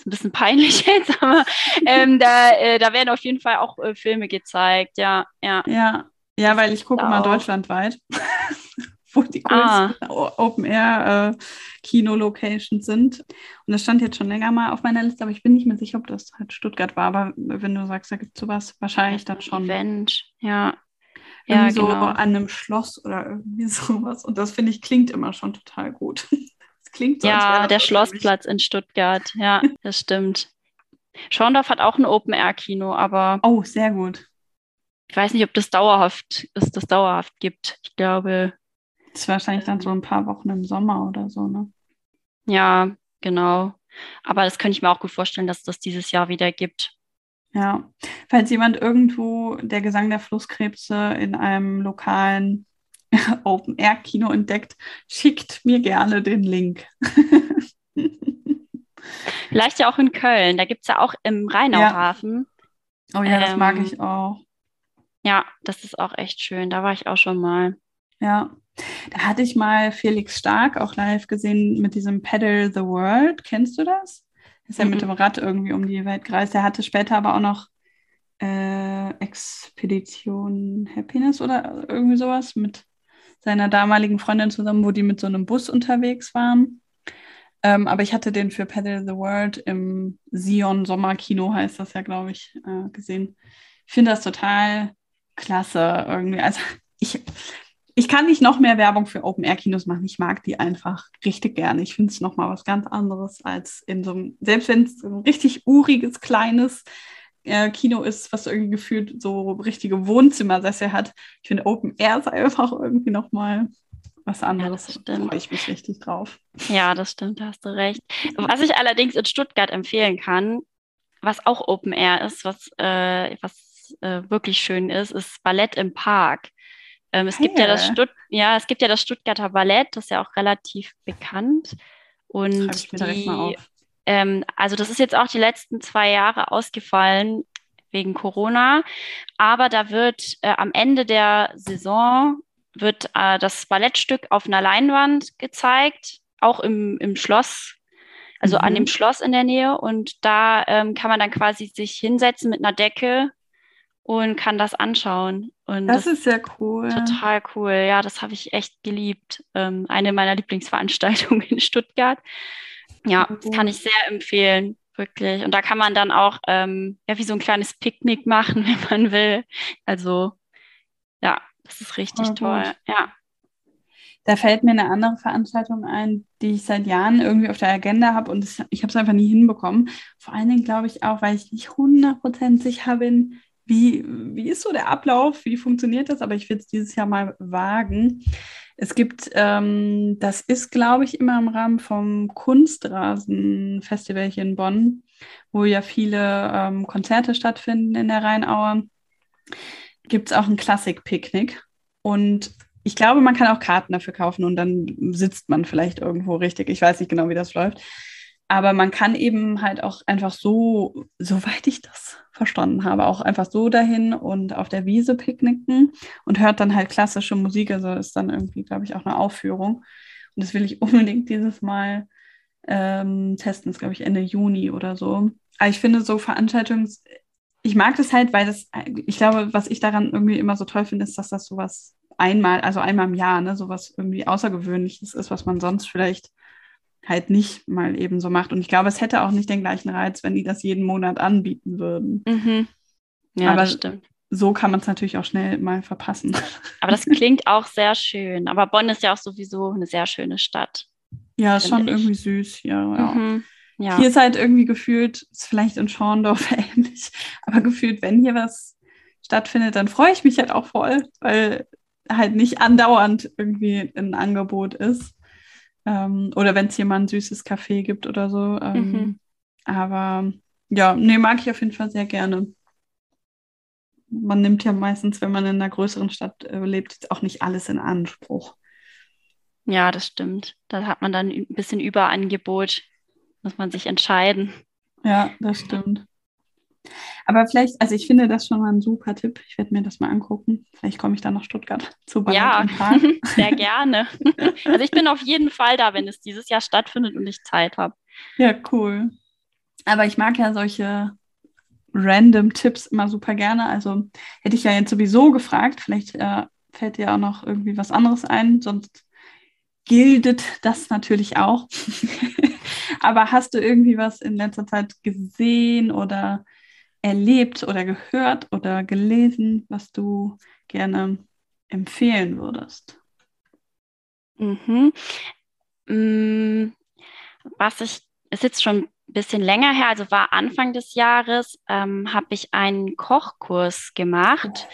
ist ein bisschen peinlich jetzt, aber ähm, da, äh, da werden auf jeden Fall auch äh, Filme gezeigt, ja, ja. Ja, ja weil ich gucke mal deutschlandweit, wo die ah. Open-Air-Kino-Locations äh, sind. Und das stand jetzt schon länger mal auf meiner Liste, aber ich bin nicht mehr sicher, ob das halt Stuttgart war. Aber wenn du sagst, da gibt es sowas, wahrscheinlich dann schon. Event, ja. Irgendwie ja, so genau. an einem Schloss oder irgendwie sowas. Und das finde ich klingt immer schon total gut klingt so. Ja, der Schlossplatz in Stuttgart. Ja, das stimmt. Schorndorf hat auch ein Open-Air-Kino, aber. Oh, sehr gut. Ich weiß nicht, ob das dauerhaft, es das dauerhaft gibt. Ich glaube. Das ist wahrscheinlich dann so ein paar Wochen im Sommer oder so, ne? Ja, genau. Aber das könnte ich mir auch gut vorstellen, dass das dieses Jahr wieder gibt. Ja, falls jemand irgendwo der Gesang der Flusskrebse in einem lokalen Open-Air-Kino entdeckt, schickt mir gerne den Link. Vielleicht ja auch in Köln. Da gibt es ja auch im Rheinauhafen. Ja. Oh ja, das mag ähm, ich auch. Ja, das ist auch echt schön. Da war ich auch schon mal. Ja, da hatte ich mal Felix Stark auch live gesehen mit diesem Pedal the World. Kennst du das? Ist ja mhm. mit dem Rad irgendwie um die Welt gereist. Der hatte später aber auch noch äh, Expedition Happiness oder irgendwie sowas mit seiner damaligen Freundin zusammen, wo die mit so einem Bus unterwegs waren. Ähm, aber ich hatte den für Pedal the World im Sion Sommerkino, heißt das ja, glaube ich, äh, gesehen. Ich finde das total klasse irgendwie. Also ich, ich kann nicht noch mehr Werbung für Open-Air-Kinos machen. Ich mag die einfach richtig gerne. Ich finde es nochmal was ganz anderes als in so einem, selbst wenn es ein richtig uriges, kleines äh, Kino ist, was irgendwie gefühlt so richtige Wohnzimmersessel hat. Ich finde Open Air ist einfach irgendwie nochmal was anderes. Ja, da freue ich mich richtig drauf. Ja, das stimmt, da hast du recht. Was ich allerdings in Stuttgart empfehlen kann, was auch Open Air ist, was, äh, was äh, wirklich schön ist, ist Ballett im Park. Ähm, es, hey. gibt ja, das Stutt ja, es gibt ja das Stuttgarter Ballett, das ist ja auch relativ bekannt. Und die, ähm, also das ist jetzt auch die letzten zwei Jahre ausgefallen wegen Corona. Aber da wird äh, am Ende der Saison wird äh, das Ballettstück auf einer Leinwand gezeigt, auch im, im Schloss, also mhm. an dem Schloss in der Nähe. Und da ähm, kann man dann quasi sich hinsetzen mit einer Decke und kann das anschauen. Und das, das ist ja cool. Total cool. Ja, das habe ich echt geliebt. Ähm, eine meiner Lieblingsveranstaltungen in Stuttgart. Ja, das kann ich sehr empfehlen, wirklich. Und da kann man dann auch ähm, ja, wie so ein kleines Picknick machen, wenn man will. Also ja, das ist richtig oh, toll. Ja. Da fällt mir eine andere Veranstaltung ein, die ich seit Jahren irgendwie auf der Agenda habe und das, ich habe es einfach nie hinbekommen. Vor allen Dingen glaube ich auch, weil ich nicht 100% sicher bin, wie, wie ist so der Ablauf, wie funktioniert das, aber ich will es dieses Jahr mal wagen. Es gibt, ähm, das ist, glaube ich, immer im Rahmen vom Kunstrasenfestival hier in Bonn, wo ja viele ähm, Konzerte stattfinden in der Rheinaue. Gibt es auch ein Klassik-Picknick. Und ich glaube, man kann auch Karten dafür kaufen und dann sitzt man vielleicht irgendwo richtig. Ich weiß nicht genau, wie das läuft. Aber man kann eben halt auch einfach so, soweit ich das verstanden habe, auch einfach so dahin und auf der Wiese picknicken und hört dann halt klassische Musik. Also ist dann irgendwie, glaube ich, auch eine Aufführung. Und das will ich unbedingt dieses Mal ähm, testen. Das glaube ich Ende Juni oder so. Aber ich finde so Veranstaltungen, ich mag das halt, weil das, ich glaube, was ich daran irgendwie immer so toll finde, ist, dass das sowas einmal, also einmal im Jahr, ne, sowas irgendwie Außergewöhnliches ist, was man sonst vielleicht halt nicht mal eben so macht. Und ich glaube, es hätte auch nicht den gleichen Reiz, wenn die das jeden Monat anbieten würden. Mhm. Ja, Aber das stimmt. so kann man es natürlich auch schnell mal verpassen. Aber das klingt auch sehr schön. Aber Bonn ist ja auch sowieso eine sehr schöne Stadt. Ja, ist schon ich. irgendwie süß hier. Ja. Mhm, ja. Hier ist halt irgendwie gefühlt, ist vielleicht in Schorndorf ähnlich, aber gefühlt, wenn hier was stattfindet, dann freue ich mich halt auch voll, weil halt nicht andauernd irgendwie ein Angebot ist. Ähm, oder wenn es ein süßes Café gibt oder so. Ähm, mhm. Aber ja, nee, mag ich auf jeden Fall sehr gerne. Man nimmt ja meistens, wenn man in einer größeren Stadt äh, lebt, auch nicht alles in Anspruch. Ja, das stimmt. Da hat man dann ein bisschen Überangebot, muss man sich entscheiden. Ja, das stimmt. Aber vielleicht, also ich finde das schon mal ein super Tipp. Ich werde mir das mal angucken. Vielleicht komme ich dann nach Stuttgart zu Ballett Ja, sehr gerne. Also ich bin auf jeden Fall da, wenn es dieses Jahr stattfindet und ich Zeit habe. Ja, cool. Aber ich mag ja solche random Tipps immer super gerne. Also hätte ich ja jetzt sowieso gefragt, vielleicht äh, fällt dir auch noch irgendwie was anderes ein, sonst gildet das natürlich auch. Aber hast du irgendwie was in letzter Zeit gesehen oder erlebt oder gehört oder gelesen, was du gerne empfehlen würdest? Mhm. Mm, was ich, ist jetzt schon ein bisschen länger her, also war Anfang des Jahres, ähm, habe ich einen Kochkurs gemacht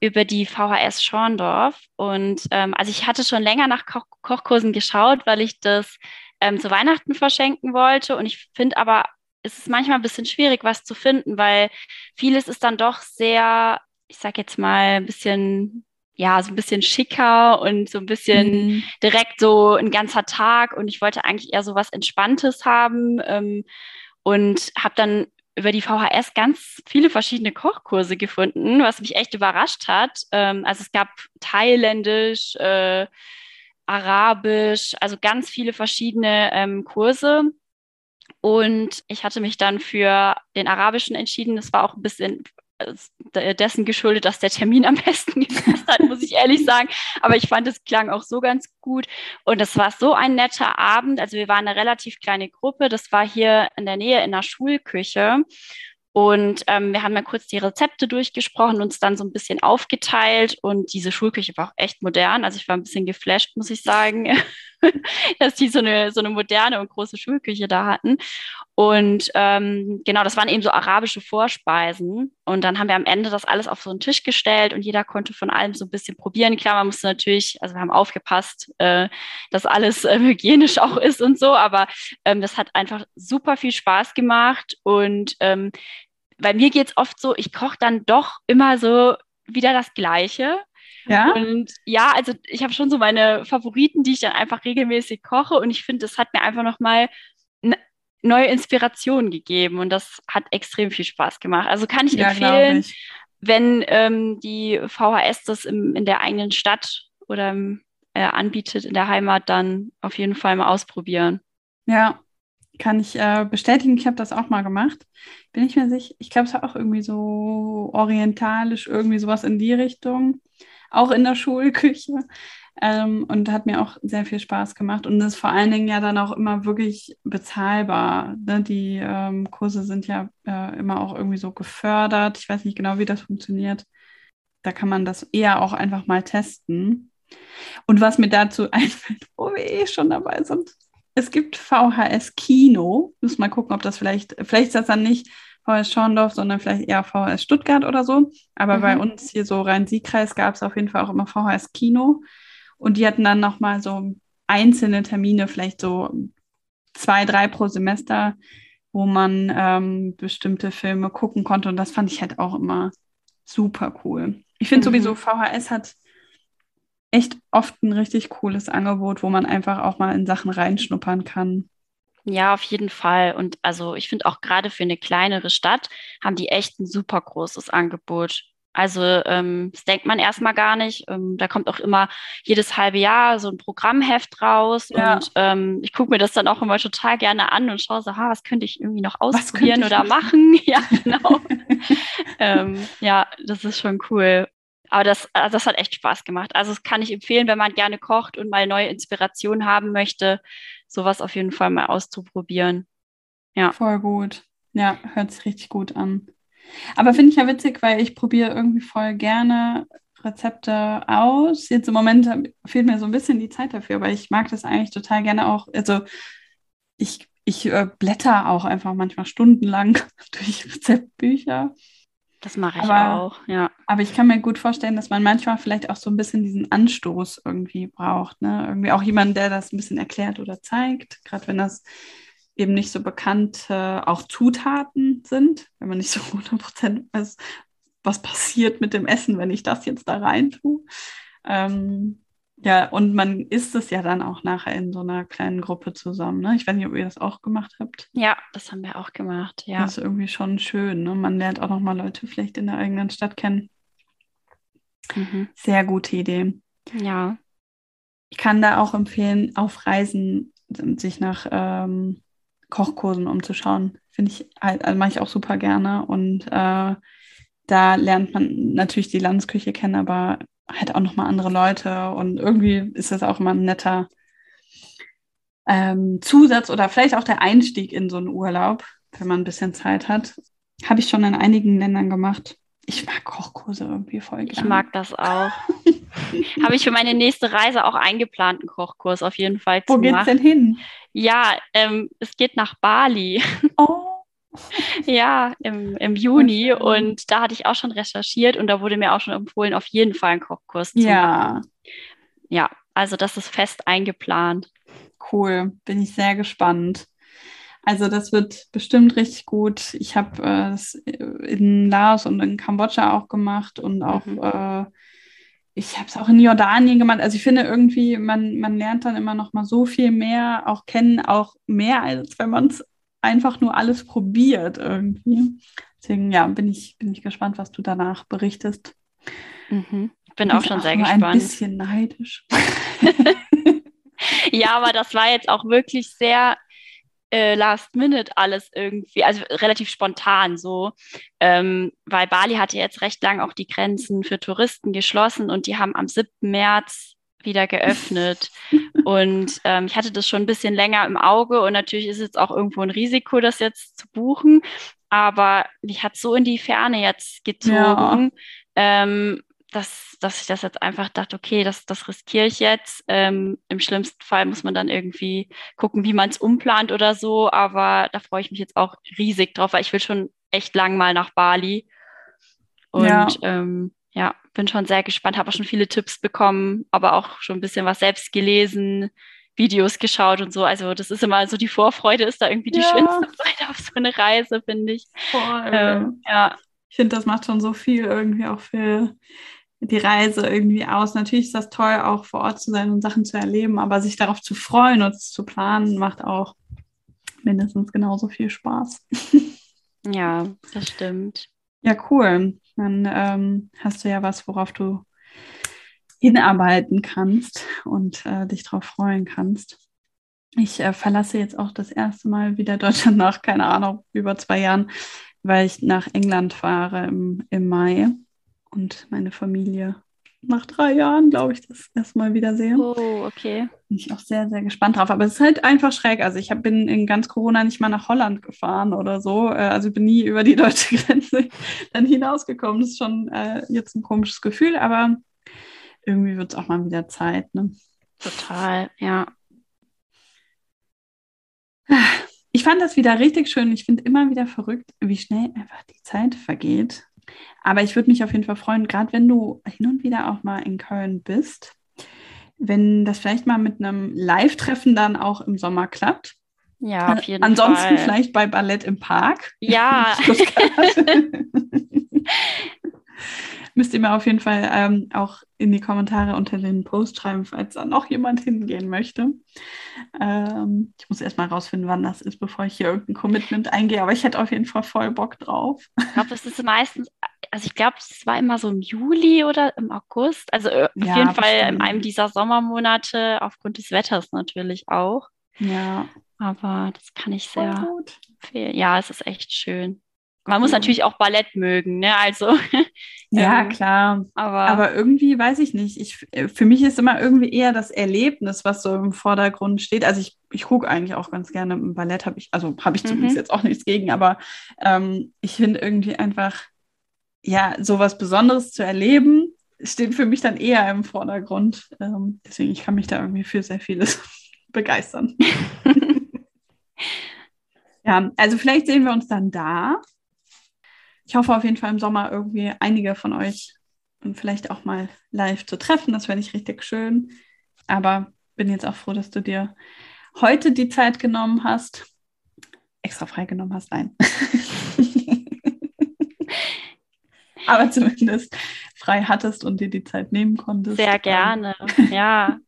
über die VHS Schorndorf. Und ähm, also ich hatte schon länger nach Koch Kochkursen geschaut, weil ich das ähm, zu Weihnachten verschenken wollte. Und ich finde aber, es ist manchmal ein bisschen schwierig, was zu finden, weil vieles ist dann doch sehr, ich sag jetzt mal, ein bisschen ja, so ein bisschen schicker und so ein bisschen mhm. direkt so ein ganzer Tag. Und ich wollte eigentlich eher so was Entspanntes haben ähm, und habe dann über die VHS ganz viele verschiedene Kochkurse gefunden, was mich echt überrascht hat. Ähm, also es gab thailändisch, äh, arabisch, also ganz viele verschiedene ähm, Kurse. Und ich hatte mich dann für den arabischen entschieden. Das war auch ein bisschen dessen geschuldet, dass der Termin am besten gepasst hat, muss ich ehrlich sagen. Aber ich fand, es klang auch so ganz gut. Und es war so ein netter Abend. Also wir waren eine relativ kleine Gruppe. Das war hier in der Nähe in der Schulküche. Und ähm, wir haben ja kurz die Rezepte durchgesprochen, uns dann so ein bisschen aufgeteilt. Und diese Schulküche war auch echt modern. Also ich war ein bisschen geflasht, muss ich sagen, dass die so eine, so eine moderne und große Schulküche da hatten. Und ähm, genau, das waren eben so arabische Vorspeisen. Und dann haben wir am Ende das alles auf so einen Tisch gestellt und jeder konnte von allem so ein bisschen probieren. Klar, man musste natürlich, also wir haben aufgepasst, äh, dass alles äh, hygienisch auch ist und so, aber ähm, das hat einfach super viel Spaß gemacht. Und ähm, bei mir geht's oft so, ich koche dann doch immer so wieder das Gleiche. Ja. Und ja, also ich habe schon so meine Favoriten, die ich dann einfach regelmäßig koche. Und ich finde, das hat mir einfach nochmal neue Inspirationen gegeben und das hat extrem viel Spaß gemacht. Also kann ich ja, empfehlen, ich. wenn ähm, die VHS das im, in der eigenen Stadt oder im, äh, anbietet in der Heimat, dann auf jeden Fall mal ausprobieren. Ja, kann ich äh, bestätigen. Ich habe das auch mal gemacht. Bin ich mir sicher. Ich glaube, es war auch irgendwie so orientalisch, irgendwie sowas in die Richtung. Auch in der Schulküche. Ähm, und hat mir auch sehr viel Spaß gemacht und ist vor allen Dingen ja dann auch immer wirklich bezahlbar. Ne? Die ähm, Kurse sind ja äh, immer auch irgendwie so gefördert. Ich weiß nicht genau, wie das funktioniert. Da kann man das eher auch einfach mal testen. Und was mir dazu einfällt, wo wir eh schon dabei sind, es gibt VHS Kino. Muss mal gucken, ob das vielleicht, vielleicht ist das dann nicht VHS Schorndorf, sondern vielleicht eher VHS Stuttgart oder so. Aber mhm. bei uns hier so Rhein-Sieg-Kreis gab es auf jeden Fall auch immer VHS Kino. Und die hatten dann nochmal so einzelne Termine, vielleicht so zwei, drei pro Semester, wo man ähm, bestimmte Filme gucken konnte. Und das fand ich halt auch immer super cool. Ich finde mhm. sowieso, VHS hat echt oft ein richtig cooles Angebot, wo man einfach auch mal in Sachen reinschnuppern kann. Ja, auf jeden Fall. Und also ich finde auch gerade für eine kleinere Stadt haben die echt ein super großes Angebot. Also ähm, das denkt man erstmal gar nicht. Ähm, da kommt auch immer jedes halbe Jahr so ein Programmheft raus. Ja. Und ähm, ich gucke mir das dann auch immer total gerne an und schaue so, ha, was könnte ich irgendwie noch ausprobieren oder machen? ja, genau. ähm, ja, das ist schon cool. Aber das, also das hat echt Spaß gemacht. Also das kann ich empfehlen, wenn man gerne kocht und mal neue Inspirationen haben möchte, sowas auf jeden Fall mal auszuprobieren. Ja. Voll gut. Ja, hört sich richtig gut an. Aber finde ich ja witzig, weil ich probiere irgendwie voll gerne Rezepte aus. Jetzt im Moment fehlt mir so ein bisschen die Zeit dafür, aber ich mag das eigentlich total gerne auch. Also ich, ich äh, blätter auch einfach manchmal stundenlang durch Rezeptbücher. Das mache ich Aber- auch, ja. Aber ich kann mir gut vorstellen, dass man manchmal vielleicht auch so ein bisschen diesen Anstoß irgendwie braucht. Ne? Irgendwie auch jemand, der das ein bisschen erklärt oder zeigt, gerade wenn das eben nicht so bekannte auch Zutaten sind, wenn man nicht so 100% weiß, was passiert mit dem Essen, wenn ich das jetzt da rein tue. Ähm, ja, und man isst es ja dann auch nachher in so einer kleinen Gruppe zusammen. Ne? Ich weiß nicht, ob ihr das auch gemacht habt. Ja, das haben wir auch gemacht, ja. Das ist irgendwie schon schön. Ne? Man lernt auch nochmal Leute vielleicht in der eigenen Stadt kennen. Mhm. Sehr gute Idee. Ja, Ich kann da auch empfehlen, auf Reisen sich nach ähm, Kochkursen umzuschauen. Finde ich, halt- also mache ich auch super gerne. Und äh, da lernt man natürlich die Landesküche kennen, aber halt auch nochmal andere Leute. Und irgendwie ist das auch immer ein netter ähm, Zusatz oder vielleicht auch der Einstieg in so einen Urlaub, wenn man ein bisschen Zeit hat. Habe ich schon in einigen Ländern gemacht. Ich mag Kochkurse irgendwie voll ich gerne. mag das auch. Habe ich für meine nächste Reise auch eingeplant, einen Kochkurs auf jeden Fall Wo zu geht's machen. denn hin? Ja, ähm, es geht nach Bali. Oh, Ja, im, im Juni. Und da hatte ich auch schon recherchiert und da wurde mir auch schon empfohlen, auf jeden Fall einen Kochkurs zu machen. ja. Ja, also das ist fest eingeplant. Cool, bin ich sehr gespannt. Also das wird bestimmt richtig gut. Ich habe äh, das in Laos und in Kambodscha auch gemacht und auch Mhm. äh, ich habe es auch in Jordanien gemacht. Also ich finde irgendwie, man, man lernt dann immer noch mal so viel mehr auch kennen, auch mehr, als wenn man es einfach nur alles probiert irgendwie. Deswegen, ja, bin ich, bin ich gespannt, was du danach berichtest. Mhm. Ich bin auch Bin schon sehr nur ein gespannt. bisschen neidisch. Ja, aber das war jetzt auch wirklich sehr äh, last minute alles irgendwie, also relativ spontan so, ähm, weil Bali hatte jetzt recht lang auch die Grenzen für Touristen geschlossen und die haben am 7. März wieder geöffnet. Und ähm, ich hatte das schon ein bisschen länger im Auge und natürlich ist es auch irgendwo ein Risiko, das jetzt zu buchen. Aber mich hat so in die Ferne jetzt gezogen, ähm, dass, dass ich das jetzt einfach dachte, okay, das, das riskiere ich jetzt. Ähm, Im schlimmsten Fall muss man dann irgendwie gucken, wie man es umplant oder so. Aber da freue ich mich jetzt auch riesig drauf, weil ich will schon echt lang mal nach Bali. Und Ja. ähm, ja, bin schon sehr gespannt, habe auch schon viele Tipps bekommen, aber auch schon ein bisschen was selbst gelesen, Videos geschaut und so. Also das ist immer so, die Vorfreude ist da irgendwie die Ja. schönste Zeit auf so eine Reise, finde ich. Voll. Ähm, ja, Ich finde, das macht schon so viel irgendwie auch für die Reise irgendwie aus. Natürlich ist das toll, auch vor Ort zu sein und Sachen zu erleben, aber sich darauf zu freuen und es zu planen, macht auch mindestens genauso viel Spaß. ja, das stimmt. Ja, cool. Dann ähm, hast du ja was, worauf du hinarbeiten kannst und äh, dich darauf freuen kannst. Ich äh, verlasse jetzt auch das erste Mal wieder Deutschland nach, keine Ahnung, über zwei Jahren, weil ich nach England fahre im, im Mai und meine Familie nach drei Jahren, glaube ich, das erste Mal wieder sehe. Oh, okay. Bin ich auch sehr, sehr gespannt drauf. Aber es ist halt einfach schräg. Also ich hab, bin in ganz Corona nicht mal nach Holland gefahren oder so. Äh, Also bin nie über die deutsche Grenze dann hinausgekommen. Das ist schon äh, jetzt ein komisches Gefühl, aber irgendwie wird es auch mal wieder Zeit. Ne? Total, ja. Ich fand das wieder richtig schön. Ich finde immer wieder verrückt, wie schnell einfach die Zeit vergeht. Aber ich würde mich auf jeden Fall freuen, gerade wenn du hin und wieder auch mal in Köln bist, wenn das vielleicht mal mit einem Live-Treffen dann auch im Sommer klappt. Ja, auf jeden Ansonsten Fall. vielleicht bei Ballett im Park. Ja, Müsst ihr mir auf jeden Fall ähm, auch in die Kommentare unter den Post schreiben, falls da noch jemand hingehen möchte. Ähm, ich muss erst mal rausfinden, wann das ist, bevor ich hier irgendein Commitment eingehe. Aber ich hätte auf jeden Fall voll Bock drauf. ich glaube, es ist meistens, also ich glaube, es war immer so im Juli oder im August. Also äh, auf Ja, jeden Fall bestimmt. in einem dieser Sommermonate, aufgrund des Wetters natürlich auch. Ja, Aber das kann ich voll sehr gut. empfehlen. Ja, es ist echt schön. Man muss natürlich auch Ballett mögen, ne? Also. Ja, ähm, klar. Aber, aber irgendwie weiß ich nicht. Ich, äh, für mich ist immer irgendwie eher das Erlebnis, was so im Vordergrund steht. Also ich, ich gucke eigentlich auch ganz gerne im Ballett, habe ich, also habe ich mhm. zumindest jetzt auch nichts gegen, aber ähm, ich finde irgendwie einfach, ja, sowas Besonderes zu erleben, steht für mich dann eher im Vordergrund. Ähm, deswegen, ich kann mich da irgendwie für sehr vieles begeistern. ja, also vielleicht sehen wir uns dann da ich hoffe auf jeden Fall im Sommer irgendwie einige von euch und vielleicht auch mal live zu treffen. Das fände ich richtig schön. Aber bin jetzt auch froh, dass du dir heute die Zeit genommen hast. Extra frei genommen hast, nein. Aber zumindest frei hattest und dir die Zeit nehmen konntest. Sehr gerne, ja.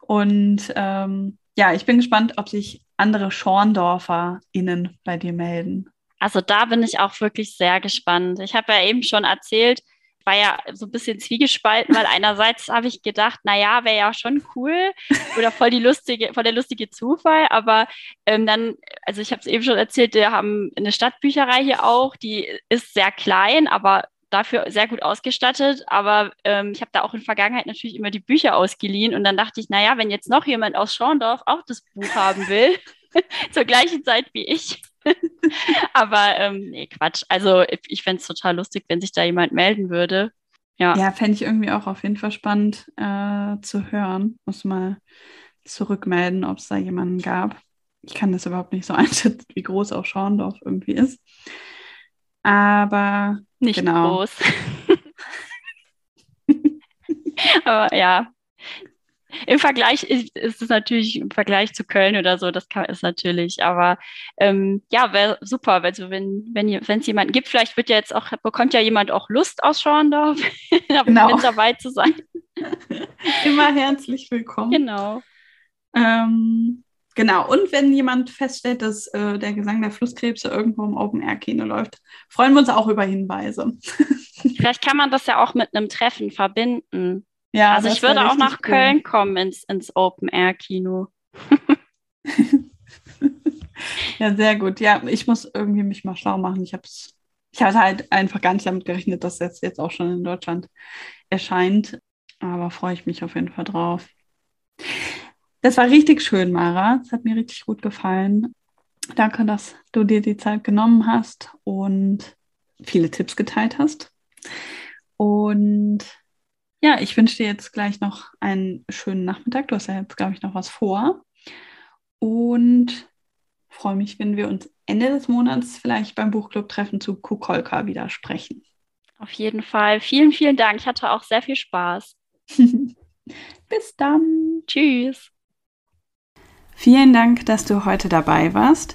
Und ähm, ja, ich bin gespannt, ob sich andere SchorndorferInnen bei dir melden. Also da bin ich auch wirklich sehr gespannt. Ich habe ja eben schon erzählt, war ja so ein bisschen zwiegespalten, weil einerseits habe ich gedacht, naja, wäre ja schon cool oder voll die lustige, voll der lustige Zufall, aber ähm, dann, also ich habe es eben schon erzählt, wir haben eine Stadtbücherei hier auch, die ist sehr klein, aber dafür sehr gut ausgestattet, aber ähm, ich habe da auch in Vergangenheit natürlich immer die Bücher ausgeliehen und dann dachte ich, naja, wenn jetzt noch jemand aus Schorndorf auch das Buch haben will, zur gleichen Zeit wie ich, Aber ähm, nee, Quatsch. Also ich, ich fände es total lustig, wenn sich da jemand melden würde. Ja, ja fände ich irgendwie auch auf jeden Fall spannend äh, zu hören. Muss mal zurückmelden, ob es da jemanden gab. Ich kann das überhaupt nicht so einschätzen, wie groß auch Schorndorf irgendwie ist. Aber nicht genau. groß. Aber ja, im Vergleich ist, es natürlich im Vergleich zu Köln oder so, das kann, ist natürlich, aber ähm, ja, wäre super, also wenn wenn wenn es jemanden gibt, vielleicht wird ja jetzt auch bekommt ja jemand auch Lust aus Schorndorf, genau. mit dabei zu sein. Immer herzlich willkommen. Genau. Ähm, Genau, und wenn jemand feststellt, dass äh, der Gesang der Flusskrebse irgendwo im Open-Air-Kino läuft, freuen wir uns auch über Hinweise. Vielleicht kann man das ja auch mit einem Treffen verbinden. Ja, also ich würde auch nach cool. Köln kommen ins, ins Open-Air-Kino. ja, sehr gut. Ja, ich muss irgendwie mich mal schlau machen. Ich habe ich hatte halt einfach gar nicht damit gerechnet, dass das jetzt auch schon in Deutschland erscheint. Aber freue ich mich auf jeden Fall drauf. Das war richtig schön, Mara. Es hat mir richtig gut gefallen. Danke, dass du dir die Zeit genommen hast und viele Tipps geteilt hast. Und ja, ich wünsche dir jetzt gleich noch einen schönen Nachmittag. Du hast ja jetzt, glaube ich, noch was vor. Und freue mich, wenn wir uns Ende des Monats vielleicht beim Buchclub-Treffen zu Kukolka wieder sprechen. Auf jeden Fall. Vielen, vielen Dank. Ich hatte auch sehr viel Spaß. Bis dann. Tschüss. Vielen Dank, dass du heute dabei warst.